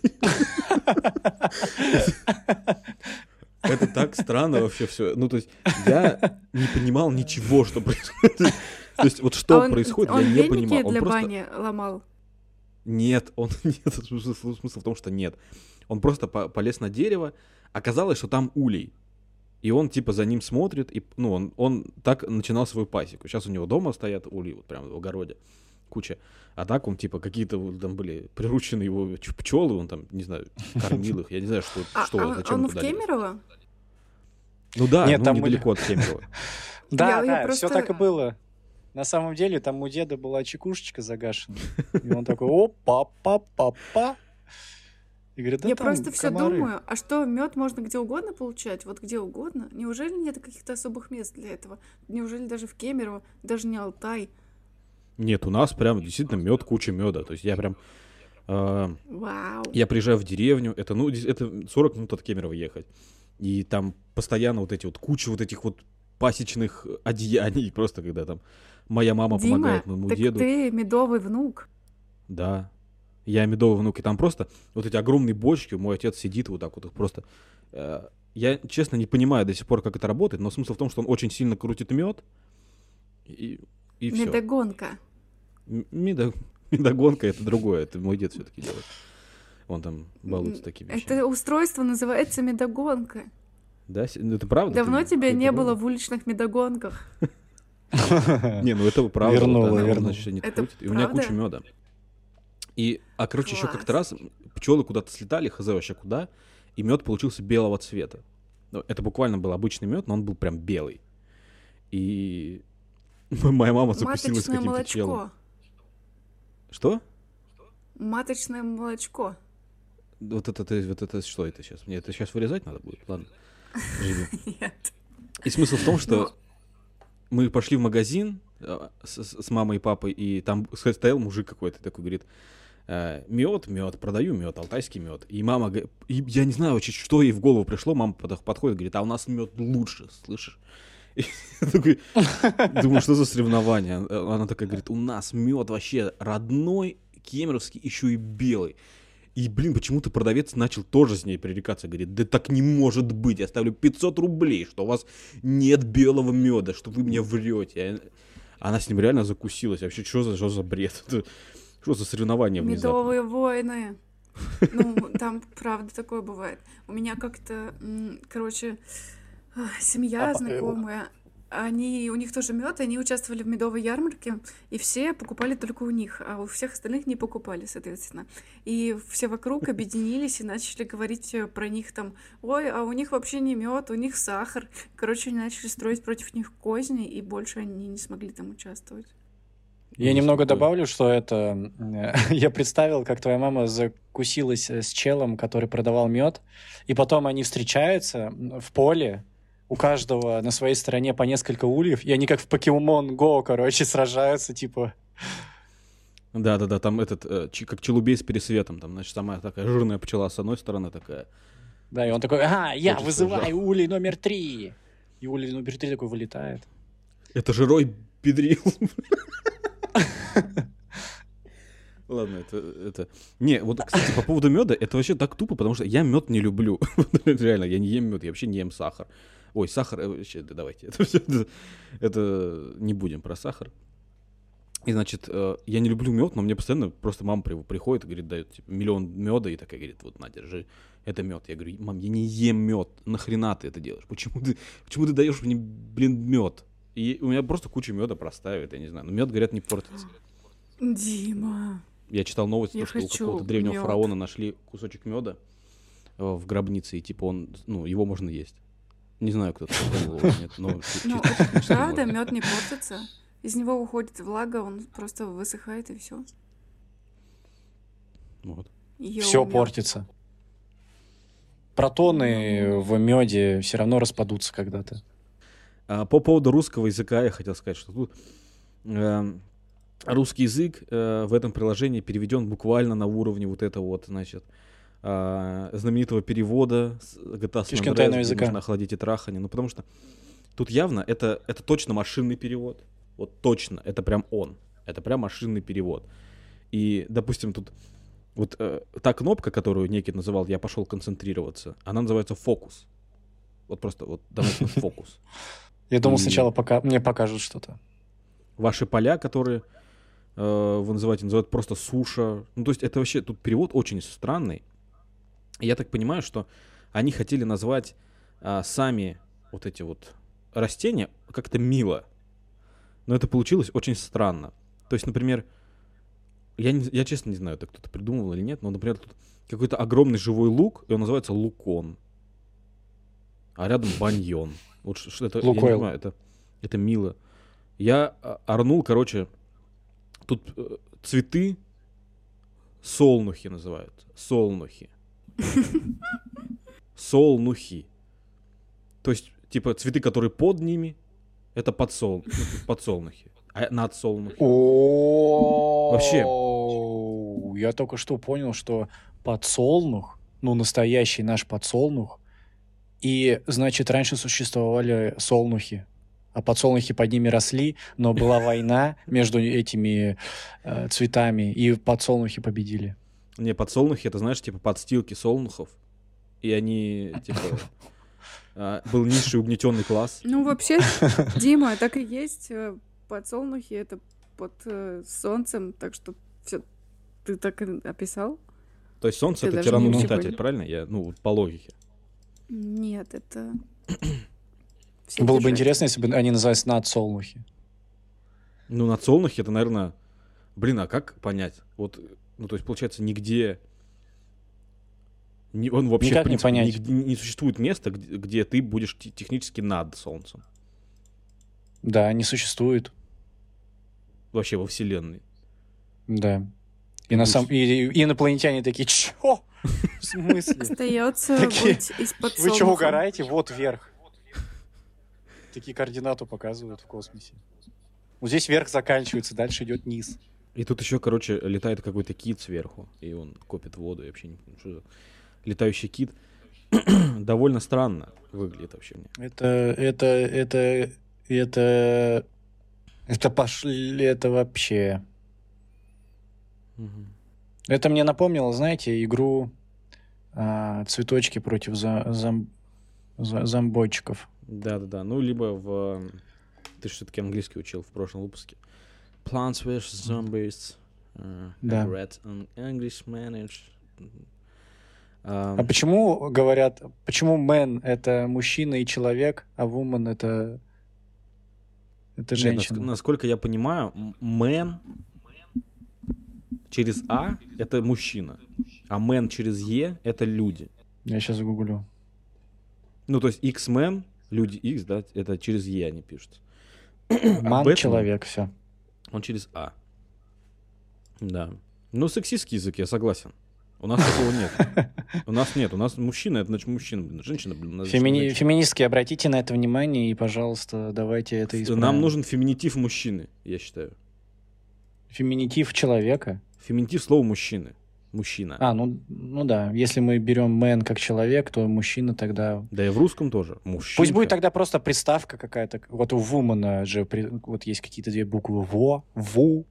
это так странно вообще все. Ну, то есть, я не понимал ничего, что происходит. То есть, вот что А он- происходит, он я не понимал. Он для просто... бани ломал. Нет, он нет, смысл, в том, что нет. Он просто по- полез на дерево, оказалось, что там улей. И он типа за ним смотрит, и ну он, он так начинал свою пасеку. Сейчас у него дома стоят ули, вот прямо в огороде, куча. А так он типа какие-то там были приручены его пчелы, он там, не знаю, кормил их, я не знаю, что, А, что а зачем он в. Кемерово? Ну да, Нет, ну, там недалеко от Кемерово. Да, да, все так и было. На самом деле, там у деда была чекушечка загашена. И он такой, опа, па, па, па. И говорит, да Я там просто все думаю, а что, мед можно где угодно получать? Вот где угодно? Неужели нет каких-то особых мест для этого? Неужели даже в Кемерово, даже не Алтай? Нет, у нас прям действительно мед, куча меда. То есть я прям... э, Вау. Я приезжаю в деревню, это, ну, это 40 минут от Кемерово ехать. И там постоянно вот эти вот куча вот этих вот пасечных одеяний, просто когда там моя мама Дима, помогает моему так деду. ты медовый внук. Да. Я медовый внук, и там просто вот эти огромные бочки, мой отец сидит вот так вот их просто. э, Я, честно, не понимаю до сих пор, как это работает, но смысл в том, что он очень сильно крутит мед, и, и все. Медогонка. Медогонка это другое, это мой дед все-таки делает. Он там балуется такими вещами. Это устройство называется медогонка. Да, ну, это правда? Давно Ты- тебя ты не это было в уличных медогонках. Не, ну это правда. Вернула, вернула. И у меня правда? куча меда. И, а короче, еще как-то раз пчелы куда-то слетали, хз вообще куда, и мед получился белого цвета. Ну, Это буквально был обычный мед, но он был прям белый. И моя мама запустилась с каким-то челом. Что? Маточное молочко. Вот это, ты- вот это что это сейчас? Мне это сейчас вырезать надо будет? Ладно. Нет. И смысл в том, что Ну. мы пошли в магазин э, с, с- мамой и папой, и там стоял мужик какой-то такой, говорит, мед, мед, продаю мед, алтайский мед. И мама, и я не знаю, что ей в голову пришло, мама под- подходит, говорит, а у нас мед лучше, слышишь? Такой, думаю, что за соревнование? Она такая говорит, у нас мед вообще родной, кемеровский, еще и белый. И, блин, почему-то продавец начал тоже с ней пререкаться. Говорит, да так не может быть, я ставлю 500 рублей, что у вас нет белого меда, что вы мне врете. Она с ним реально закусилась. Вообще, что за, что за бред? Это, что за соревнования внезапно? Медовые войны. Ну, там, правда, такое бывает. У меня как-то, короче, семья А э, знакомая, они, у них тоже мед, они участвовали в медовой ярмарке, и все покупали только у них, а у всех остальных не покупали, соответственно. И все вокруг объединились и начали говорить э, про них там, ой, а у них вообще не мед, у них сахар. Короче, они начали строить против них козни, и больше они не смогли там участвовать. Я Ужас немного добавлю, что это... э, Я представил, как твоя мама закусилась с челом, который продавал мед, и потом они встречаются в поле, у каждого на своей стороне по несколько ульев, и они как в Покемон Го, короче, сражаются, типа... Да-да-да, там этот, э, как челубей с пересветом. Там, значит, самая такая жирная пчела с одной стороны такая. Да, и он такой, ага, я Очень вызываю улей номер три. И улей номер три такой вылетает. Это же Рой Педрил. Ладно, это, это... Не, вот, кстати, по поводу меда, это вообще так тупо, потому что я мед не люблю. Реально, я не ем мед, я вообще не ем сахар. Ой, сахар, э, вообще, да давайте, это, всё- это, это не будем про сахар. И, значит, э, я не люблю мед, но мне постоянно просто мама при- приходит и говорит, дает типа, миллион меда, и такая говорит, вот, на, держи, это мед. Я говорю, мам, я не ем мед, нахрена ты это делаешь? Почему ты, почему ты даешь мне, блин, мед? И у меня просто куча меда простаивает, я не знаю. Но мед, говорят, не портится. Дима. Я читал новость, Я то, что у какого-то древнего мёд. фараона нашли кусочек меда э, в гробнице, и типа он, ну, его можно есть. Не знаю, кто это придумал или нет, но... Ну, правда, мед не портится. Из него уходит влага, он просто высыхает и все. Вот. Все портится. Протоны в меде все равно распадутся когда-то. А, по поводу русского языка я хотел сказать, что тут эм, русский язык э, в этом приложении переведен буквально на уровне вот этого вот, значит, а, знаменитого перевода с GTA San Andreas, языка. нужно охладить и трахание. Ну, потому что тут явно это, это точно машинный перевод. Вот точно, это прям он. Это прям машинный перевод. И, допустим, тут вот э, та кнопка, которую некий называл «я пошел концентрироваться», она называется «фокус». Вот просто вот давайте фокус. Я думал, сначала пока мне покажут что-то. ваши поля, которые э, вы называете, называют просто суша. Ну, то есть это вообще, тут перевод очень странный. Я так понимаю, что они хотели назвать а, сами вот эти вот растения как-то мило. Но это получилось очень странно. То есть, например, я, не- я честно не знаю, это кто-то придумал или нет, но, например, тут какой-то огромный живой лук, и он называется лукон. А рядом баньон. Вот что это, я не Лукойл. понимаю, это, это мило. Я а, орнул, короче, тут э, цветы солнухи называют. Солнухи. Солнухи. То есть, типа, цветы, которые под ними, это подсол... ну, подсолнухи. А над солнухи. Вообще. Я только что понял, что подсолнух, ну, настоящий наш подсолнух, и, значит, раньше существовали солнухи, а подсолнухи под ними росли, но была война между этими э, цветами, и подсолнухи победили. Не, подсолнухи, это, знаешь, типа подстилки солнухов. И они, типа, а, был низший угнетенный класс. Ну, вообще, Дима, так и есть. э, Подсолнухи — это под э, солнцем, так что все ты так и описал? То есть солнце это понял. правильно? Я, ну, вот по логике. Нет, это... все Было бы интересно, если бы они назывались надсолнухи. Ну, над солнухи это, наверное... Блин, а как понять? Вот, ну, то есть, получается, нигде... ни- он вообще, Никак в не принципе, понять. нигде не существует места, где, где ты будешь те- технически над солнцем. Да, они существуют. Вообще во вселенной. Да. И, на Будь- самом... и, и инопланетяне такие, чё? В смысле? Остается быть из-под Вы что, угораете? Вот вверх. Такие координаты показывают в космосе. Вот здесь верх заканчивается, дальше идет низ. И тут еще, короче, летает какой-то кит сверху, и он копит воду, я вообще не понимаю, что за летающий кит. Довольно странно выглядит вообще мне. Это, это, это, это, это пошли, это вообще. Мгм. Это мне напомнило, знаете, игру а, «Цветочки против за, зам, за, зомбойчиков». Да-да-да. Ну, либо в... Ты все-таки английский учил в прошлом выпуске. Plants vs. Zombies. Uh, Да. Red and English manage. А почему говорят, почему man — это мужчина и человек, а woman — это, это женщина? насколько я понимаю, man через А — это мужчина, а man через Е — это люди. Я сейчас загуглю. Ну, то есть X-Men, люди X, да, это через Е они пишут. Бэтмен? — человек, все. Он через А. Да. Ну, сексистский язык, я согласен. У нас такого нет. У нас нет. У нас мужчина, это значит мужчина, блин. Женщина, блин. значит Фемини... женщина. Феминистки, обратите на это внимание и, пожалуйста, давайте это исправим. Нам нужен феминитив мужчины, я считаю. Феминитив человека. Феминитив слова мужчины. Мужчина. А, ну, ну да, если мы берем man как человек, то мужчина тогда... Да и в русском тоже. Мужчина. Пусть будет тогда просто приставка какая-то. Вот у woman же при- вот есть какие-то две буквы во, ву,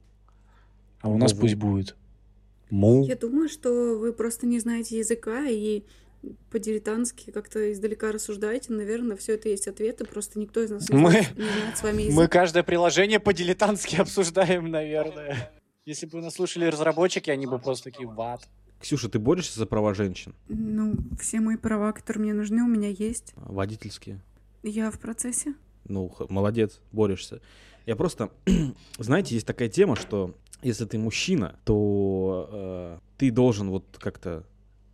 а у нас Во-ву. пусть будет му. Я думаю, что вы просто не знаете языка и по-дилетантски как-то издалека рассуждаете. Наверное, все это есть ответы, просто никто из нас не, Мы- знает, не знает с вами язык. Мы каждое приложение по-дилетантски обсуждаем, наверное. Если бы нас слушали разработчики, они бы просто такие, ват. Ксюша, ты борешься за права женщин? Ну, все мои права, которые мне нужны, у меня есть. Водительские? Я в процессе. Ну, молодец, борешься. Я просто, знаете, есть такая тема, что если ты мужчина, то э, ты должен вот как-то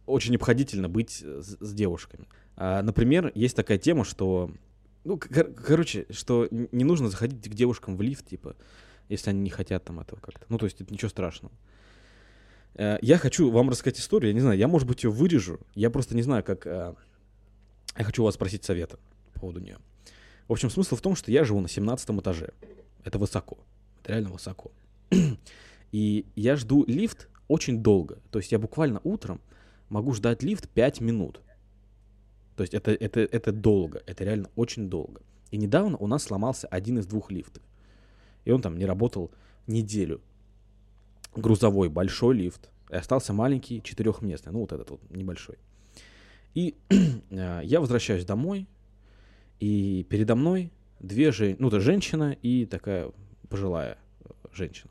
очень обходительно быть с, с девушками. А, например, есть такая тема, что, ну, кор- короче, что не нужно заходить к девушкам в лифт, типа, если они не хотят там этого как-то. Ну, то есть это ничего страшного. Э, Я хочу вам рассказать историю, я не знаю, я, может быть, ее вырежу, я просто не знаю, как... э, Я хочу у вас спросить совета по поводу нее. В общем, смысл в том, что я живу на 17 этаже. Это высоко. Это реально высоко. И я жду лифт очень долго. То есть я буквально утром могу ждать лифт 5 минут. То есть это, это, это долго. Это реально очень долго. И недавно у нас сломался один из двух лифтов. И он там не работал неделю. Грузовой большой лифт. И остался маленький четырехместный. Ну, вот этот вот небольшой. И э, я возвращаюсь домой. И передо мной две женщины, ну, это женщина и такая пожилая э, женщина.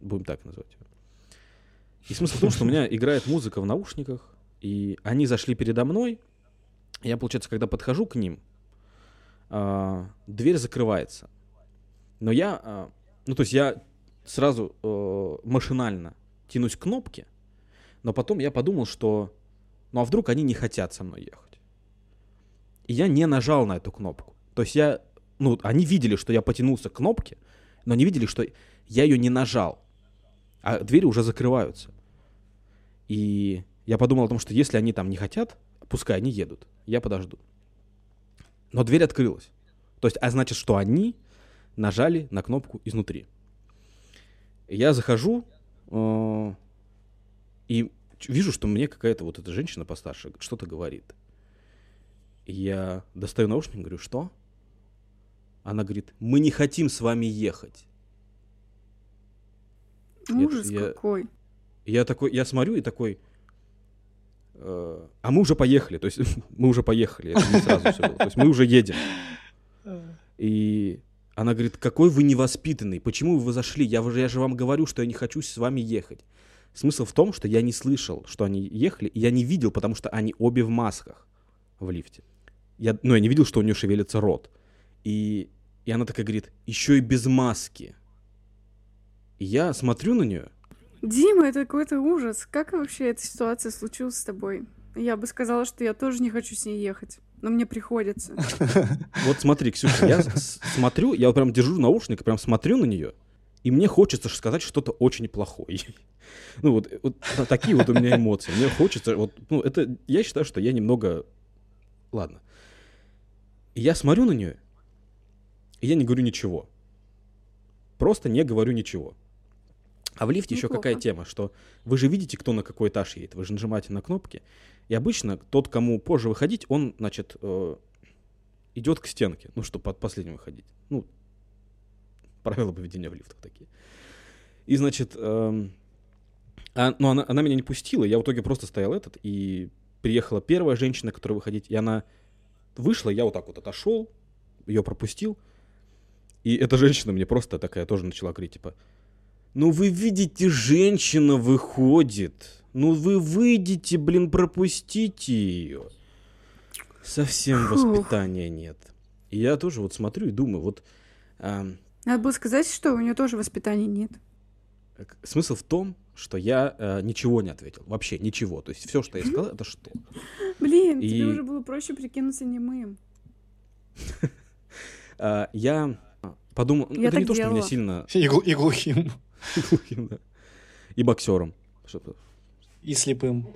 Будем так называть ее. И смысл в том, что у меня играет музыка в наушниках, и они зашли передо мной. Я, получается, когда подхожу к ним, а, дверь закрывается. Но я, а, ну, то есть я сразу э, машинально тянусь к кнопке, но потом я подумал, что, ну, а вдруг они не хотят со мной ехать? И я не нажал на эту кнопку. То есть я, ну, они видели, что я потянулся к кнопке, но не видели, что я ее не нажал. А двери уже закрываются. И я подумал о том, что если они там не хотят, пускай они едут, я подожду. Но дверь открылась. То есть, а значит, что они нажали на кнопку изнутри. Я захожу э, и вижу, что мне какая-то вот эта женщина постарше что-то говорит. Я достаю наушник, говорю, что? Она говорит, мы не хотим с вами ехать. Ужас я- какой. И Я такой, я смотрю и такой, э, а мы уже поехали, то есть мы уже поехали, это не сразу все было, то есть мы уже едем. И она говорит, какой вы невоспитанный, почему вы зашли, я, я же вам говорю, что я не хочу с вами ехать. Смысл в том, что я не слышал, что они ехали, и я не видел, потому что они обе в масках в лифте. Я, ну, я не видел, что у нее шевелится рот. И, и она такая говорит, еще и без маски. И я смотрю на нее, Дима, это какой-то ужас. Как вообще эта ситуация случилась с тобой? Я бы сказала, что я тоже не хочу с ней ехать. Но мне приходится. Вот смотри, Ксюша, я смотрю, я вот прям держу наушник, и прям смотрю на нее, и мне хочется сказать что-то очень плохое. Ну вот, вот та- такие вот у меня эмоции. Мне хочется, вот, ну это, я считаю, что я немного, ладно. И я смотрю на нее, и я не говорю ничего. Просто не говорю ничего. А в лифте еще какая Неплохо. тема, что вы же видите, кто на какой этаж едет, вы же нажимаете на кнопки, и обычно тот, кому позже выходить, он, значит, э, идет к стенке, ну, чтобы под последним выходить. Ну, правила поведения в лифтах такие. И, значит, эм, А, но она, она меня не пустила, я в итоге просто стоял этот, и приехала первая женщина, которая выходить, и она вышла, я вот так вот отошел, ее пропустил, и эта женщина мне просто такая тоже начала говорить, типа, ну вы видите, женщина выходит, ну вы выйдете, блин, пропустите ее. Совсем Фух. воспитания нет. И я тоже вот смотрю и думаю, вот а, Надо было сказать, что у нее тоже воспитания нет. к- смысл в том, что я а, ничего не ответил, вообще ничего. То есть все, что я сказал, это что? Блин, И- тебе уже было проще прикинуться немым. А, я подумал, Я это не то, что меня сильно И, глу- и глухим, и боксером. И слепым.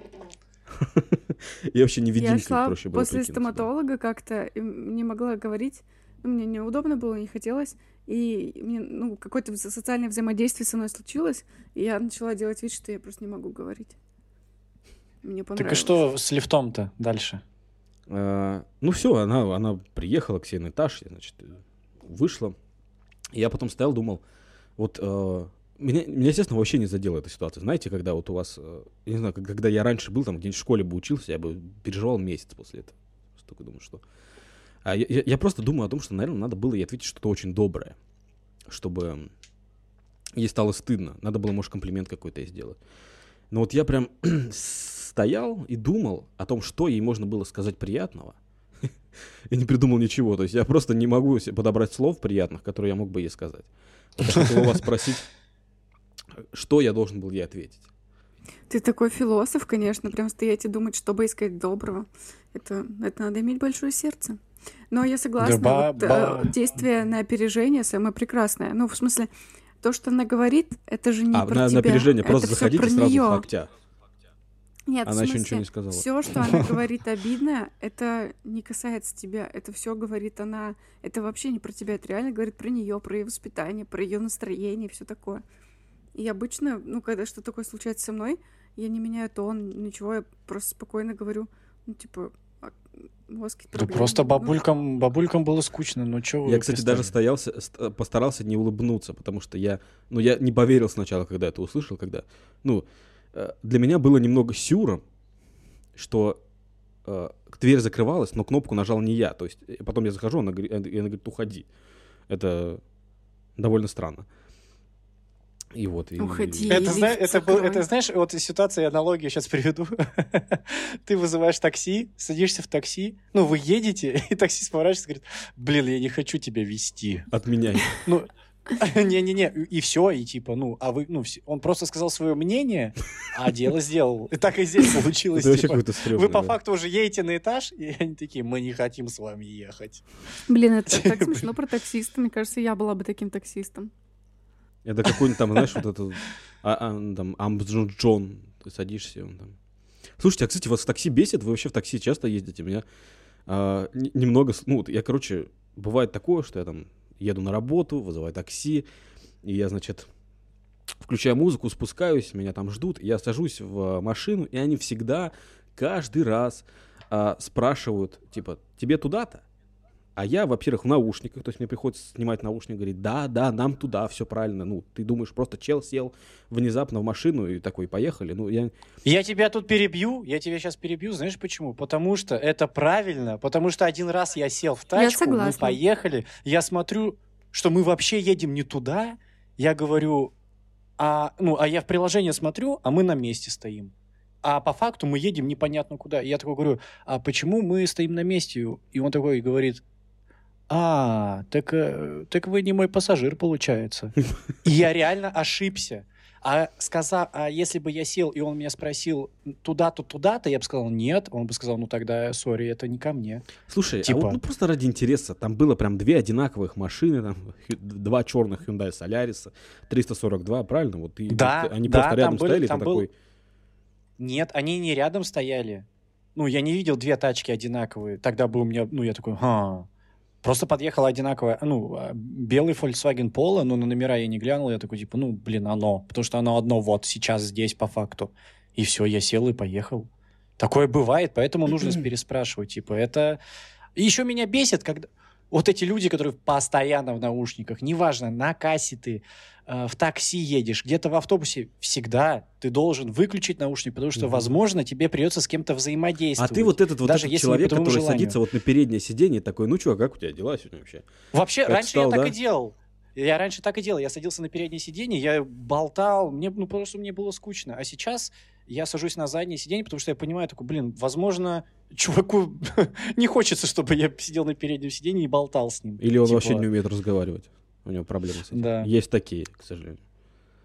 Я вообще не шла проще было после стоматолога как-то, не могла говорить, ну, мне неудобно было, не хотелось, и мне, ну, какое-то социальное взаимодействие со мной случилось, и я начала делать вид, что я просто не могу говорить. Мне Так и понравилось. что с лифтом-то дальше? А, ну все, она, она приехала к себе на этаж, значит, вышла. И я потом стоял, думал, вот э, меня, меня, естественно, вообще не задела эта ситуация. Знаете, когда вот у вас, э, я не знаю, когда я раньше был, там где-нибудь в школе бы учился, я бы переживал месяц после этого. Что такой думаю, что... А я, я- просто думаю о том, что, наверное, надо было ей ответить что-то очень доброе, чтобы ей стало стыдно. Надо было, может, комплимент какой-то ей сделать. Но вот я прям стоял и думал о том, что ей можно было сказать приятного. И не придумал ничего. То есть я просто не могу подобрать слов приятных, которые я мог бы ей сказать. Вот я хотел у вас спросить, что я должен был ей ответить. Ты такой философ, конечно, прям стоять и думать, что бы искать доброго. Это, это надо иметь большое сердце. Но я согласна, ба- вот, э, ба- действие на опережение самое прекрасное. Ну, в смысле, то, что она говорит, это же не а, про на, на тебя. опережение это просто заходите про сразу в неё. локтя. Нет, Она в еще смысле, ничего не сказала. Все, что она говорит обидное, это не касается тебя. Это все говорит она. Это вообще не про тебя. Это реально говорит про нее, про ее воспитание, про ее настроение, все такое. И обычно, ну, когда что такое случается со мной, я не меняю тон, ничего, я просто спокойно говорю, ну, типа, а, вас какие-то Да просто Ну, бабулькам, бабулькам было скучно, ну чё вы Я, кстати, даже стоялся, ст- постарался не улыбнуться, потому что я, ну, я не поверил сначала, когда это услышал, когда, ну, э, для меня было немного сюром, что э, дверь закрывалась, но кнопку нажал не я. То есть потом я захожу, она, она говорит, уходи. Это довольно странно. И вот. и- Уходи. и- Это, зна- это, был- это знаешь, вот ситуация, аналогию сейчас приведу. Ты вызываешь такси, садишься в такси, ну, вы едете, и таксист поворачивается и говорит, блин, я не хочу тебя вести. Отменяй. Ну, не-не-не, и все, и типа, ну, а вы, ну, все- он просто сказал свое мнение, а дело сделал. И так и здесь получилось. Типа. Вы по факту уже едете на этаж, и они такие, мы не хотим с вами ехать. Блин, это так смешно про таксиста. Мне кажется, я была бы таким таксистом. Это какой-нибудь там, знаешь, вот это, а, а, там, Амбджон Джон, ты садишься, он там. Слушайте, а, кстати, вас в такси бесит? Вы вообще в такси часто ездите? Меня а, немного, ну, я, короче, бывает такое, что я там еду на работу, вызываю такси, и я, значит, включаю музыку, спускаюсь, меня там ждут, я сажусь в машину, и они всегда, каждый раз а, спрашивают, типа, тебе туда-то? А я, во-первых, в наушниках, то есть мне приходится снимать наушник, говорить, да, да, нам туда, все правильно. Ну, ты думаешь, просто чел сел внезапно в машину и такой, поехали. Ну, я... Я тебя тут перебью, я тебя сейчас перебью, знаешь почему? Потому что это правильно, потому что один раз я сел в тачку, мы поехали, я смотрю, что мы вообще едем не туда, я говорю, а, ну, а я в приложение смотрю, а мы на месте стоим. А по факту мы едем непонятно куда. И я такой говорю, а почему мы стоим на месте? И он такой говорит, а, так, э, так вы не мой пассажир, получается. И я реально ошибся. А сказав, а если бы я сел, и он меня спросил туда-то, туда-то, я бы сказал нет, он бы сказал, ну тогда, сори, это не ко мне. Слушай, а Типа- вот ну, просто ради интереса, там было прям две одинаковых машины, там, два черных Hyundai Solaris, 342, правильно? Вот, и, Да, вот они да, просто рядом были- стояли, там был- такой, Нет, они не рядом стояли. Ну, я не видел две тачки одинаковые. Тогда бы у меня, ну, я такой, ха. Просто подъехала одинаковая, ну, а, белый Volkswagen Polo, но на номера я не глянул, я такой, типа, ну, блин, оно. Потому что оно одно вот сейчас здесь по факту. И все, я сел и поехал. Такое бывает, поэтому нужно переспрашивать. Типа, это... И еще меня бесит, когда... Вот эти люди, которые постоянно в наушниках, неважно, на кассе ты, э, в такси едешь, где-то в автобусе, всегда ты должен выключить наушник, потому что, возможно, тебе придется с кем-то А взаимодействовать. ты вот этот вот даже этот человек, который желанию. садится вот на переднее сиденье, такой, ну чувак, как у тебя дела сегодня вообще? Вообще, Как раньше встал, я так да? и делал. Я раньше так и делал. Я садился на переднее сиденье, я болтал, мне, ну, просто мне было скучно. А сейчас я сажусь на заднее сиденье, потому что я понимаю, такой, блин, возможно, чуваку не хочется, чтобы я сидел на переднем сиденье и болтал с ним. Или он Типа, вообще не умеет разговаривать? У него проблемы с этим. Да. Есть такие, к сожалению.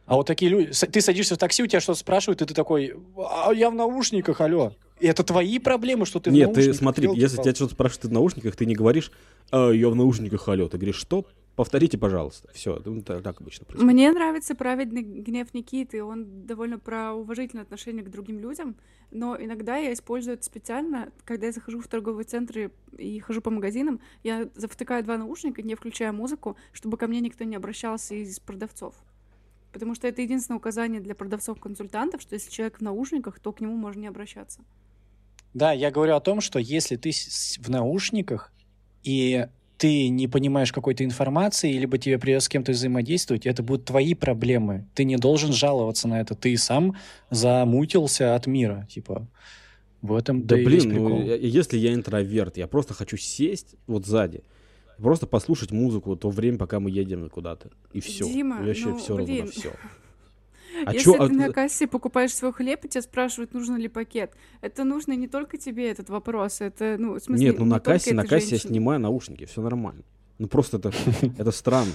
А вот такие люди... Ты садишься в такси, у тебя что-то спрашивают, и ты такой, а я в наушниках, алло. И это твои проблемы, что ты в Нет, ты наушниках? смотри, если Ёлки-палки. тебя что-то спрашивают в наушниках, ты не говоришь, «А, я в наушниках, алло. Ты говоришь, что? Повторите, пожалуйста. Все, так обычно происходит. Мне нравится праведный гнев Никиты. Он довольно про уважительное отношение к другим людям. Но иногда я использую это специально, когда я захожу в торговые центры и хожу по магазинам, я завтыкаю два наушника, не включая музыку, чтобы ко мне никто не обращался из продавцов. Потому что это единственное указание для продавцов-консультантов, что если человек в наушниках, то к нему можно не обращаться. Да, я говорю о том, что если ты в наушниках, и ты не понимаешь какой-то информации, либо тебе придется с кем-то взаимодействовать, это будут твои проблемы. Ты не должен жаловаться на это. Ты сам замутился от мира. Типа, в этом Да да блин, ну, если я интроверт, я просто хочу сесть вот сзади, и просто послушать музыку то время, пока мы едем куда-то. И все. Дима, Вообще ну, все равно блин. все. А Если чё, а- ты на кассе покупаешь свой хлеб, и тебя спрашивают, нужен ли пакет, это нужно не только тебе этот вопрос, это, ну, в смысле, Нет, ну не на кассе, на кассе я женщине. снимаю наушники, все нормально. Ну просто это, это странно.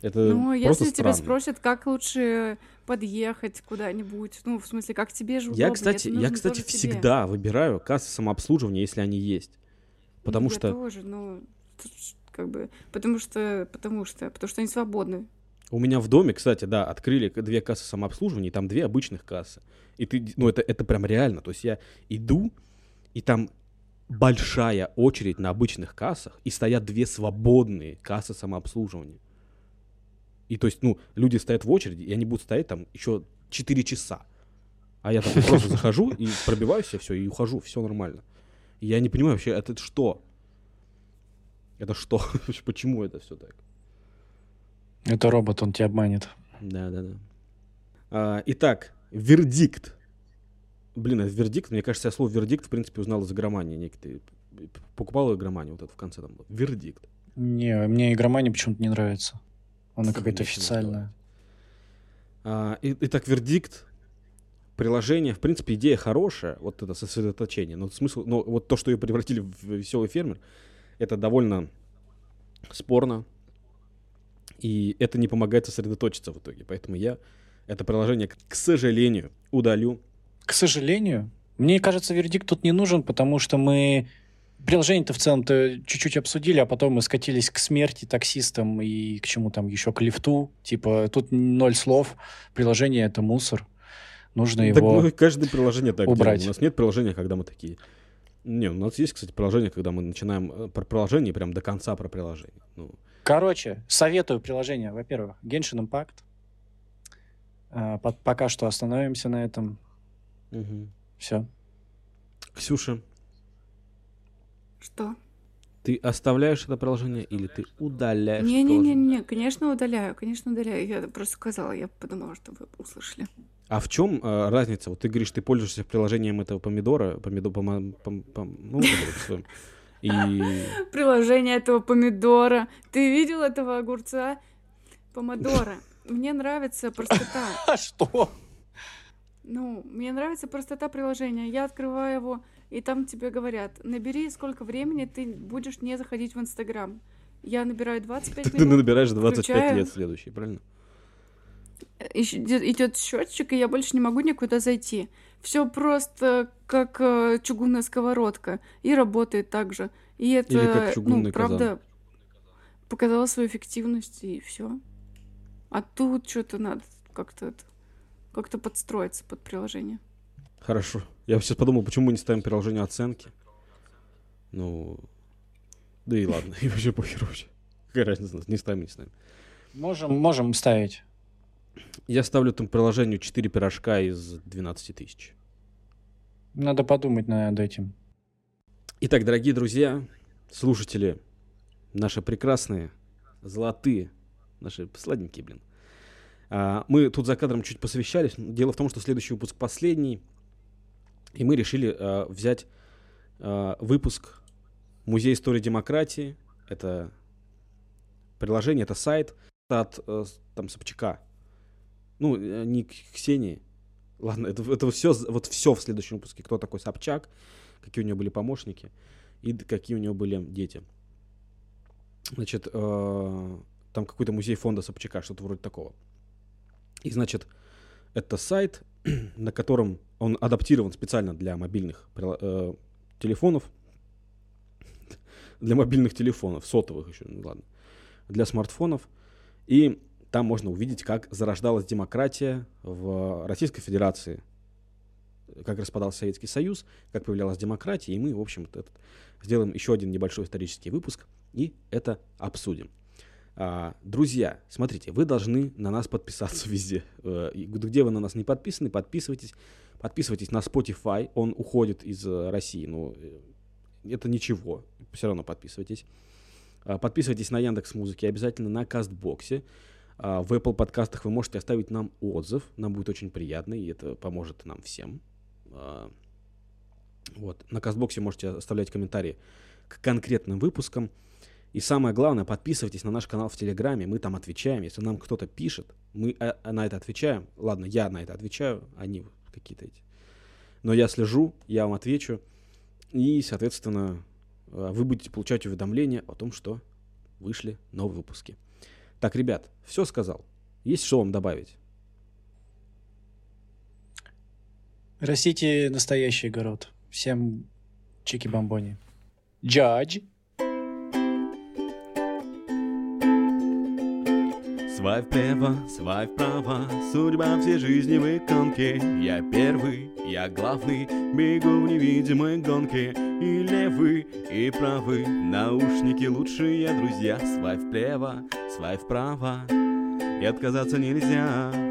Это Ну, если тебя странно. спросят, как лучше подъехать куда-нибудь, ну, в смысле, как тебе же Я, кстати, я, нужно кстати, тоже тебе. всегда выбираю кассы самообслуживания, если они есть. Потому Ну, я что тоже, ну, как бы, потому что, потому что, потому что они свободны. У меня в доме, кстати, да, открыли две кассы самообслуживания, и там две обычных кассы. И ты, ну, это, это прям реально. То есть я иду, и там большая очередь на обычных кассах, и стоят две свободные кассы самообслуживания. И то есть, ну, люди стоят в очереди, и они будут стоять там еще 4 часа. А я там просто захожу и пробиваю себе все, и ухожу, все нормально. И я не понимаю вообще, это что? Это что? Почему это все так? Это робот, он тебя обманет. Да, да, да. А, итак, вердикт. Блин, а вердикт, мне кажется, я слово вердикт, в принципе, узнал из игромании. Некоторые покупал игроманию, вот это в конце там было. Вердикт. Не, мне игромания почему-то не нравится. Она какая-то официальная. А, и- итак, вердикт. Приложение, в принципе, идея хорошая, вот это сосредоточение. Но смысл, но вот то, что ее превратили в веселый фермер, это довольно спорно. И это не помогает сосредоточиться в итоге. Поэтому я это приложение, к- сожалению, удалю. К сожалению, мне кажется, вердикт тут не нужен, потому что мы приложение-то в целом-то чуть-чуть обсудили, а потом мы скатились к смерти таксистам и к чему там еще, к лифту. Типа, тут ноль слов, приложение — это мусор. Нужно Так его... мы каждое приложение так убрать. делаем. У нас нет приложения, когда мы такие. Не, у нас есть, кстати, приложение, когда мы начинаем э, про приложение прям до конца про приложение. Ну, Короче, советую приложение. Во-первых, Genshin Impact. А, по- пока что остановимся на этом. мгм. Все. Ксюша, Что? ты оставляешь это приложение или ты удаляешь приложение? Не-не-не-не, конечно, удаляю, конечно, удаляю. Я просто сказала, я подумала, что вы услышали. А в чем э, разница? Вот ты говоришь, ты пользуешься приложением этого помидора, помидор, пома- пом- пом- ну, И Приложение этого помидора. Ты видел этого огурца? Помодора. Мне нравится простота. А что? Ну, мне нравится простота приложения. Я открываю его, и там тебе говорят, набери, сколько времени ты будешь не заходить в Инстаграм. Я набираю 25 ты минут, набираешь 25 включаю. лет следующий, правильно? идет счетчик, и я больше не могу никуда зайти. Все просто как э, чугунная сковородка. И работает так же. И это, Или как ну, казан. правда, показала свою эффективность, и все. А тут что-то надо как-то как-то подстроиться под приложение. Хорошо. Я сейчас подумал, почему мы не ставим приложение оценки? Ну, да и ладно, и вообще похер вообще. Какая разница, не ставим, не ставим. Можем, можем ставить. Я ставлю там приложению 4 пирожка из 12 тысяч. Надо подумать над этим. Итак, дорогие друзья, слушатели наши прекрасные, золотые, наши сладенькие, блин. А, мы тут за кадром чуть посовещались. Дело в том, что следующий выпуск последний, и мы решили а, взять а, выпуск Музей истории демократии. Это приложение, это сайт от э, там Собчака. Ну, э, не Ксении. Ладно, это, это все, вот все в следующем выпуске. Кто такой Собчак, какие у него были помощники и какие у него были дети. Значит, э, там какой-то музей фонда Собчака, что-то вроде такого. И, значит, это сайт, на котором он адаптирован специально для мобильных э, телефонов, для мобильных телефонов, сотовых еще, ну ладно, для смартфонов. И там можно увидеть, как зарождалась демократия в Российской Федерации, как распадался Советский Союз, как появлялась демократия, и мы, в общем, этот, сделаем еще один небольшой исторический выпуск и это обсудим. А, друзья, смотрите, вы должны на нас подписаться везде. Э, где вы на нас не подписаны, подписывайтесь. Подписывайтесь на Spotify, он уходит из э, России, но э, это ничего, все равно подписывайтесь. А, подписывайтесь на Яндекс Музыки, обязательно на Кастбоксе. А, в Apple подкастах вы можете оставить нам отзыв, нам будет очень приятно, и это поможет нам всем. Вот. На Кастбоксе можете оставлять комментарии к конкретным выпускам. И самое главное, подписывайтесь на наш канал в Телеграме, мы там отвечаем. Если нам кто-то пишет, мы э, на это отвечаем. Ладно, я на это отвечаю, они какие-то эти. Но я слежу, я вам отвечу. И, соответственно, э, вы будете получать уведомления о том, что вышли новые выпуски. Так, ребят, все сказал. Есть что вам добавить? Растите настоящий огород. Всем чики-бомбони. Джадж. Свай вправо, свай вправо, судьба всей жизни в иконке. Я первый, я главный, бегу в невидимой гонке. И левый, и правый, наушники лучшие друзья. Свай вправо, свай вправо, и отказаться нельзя.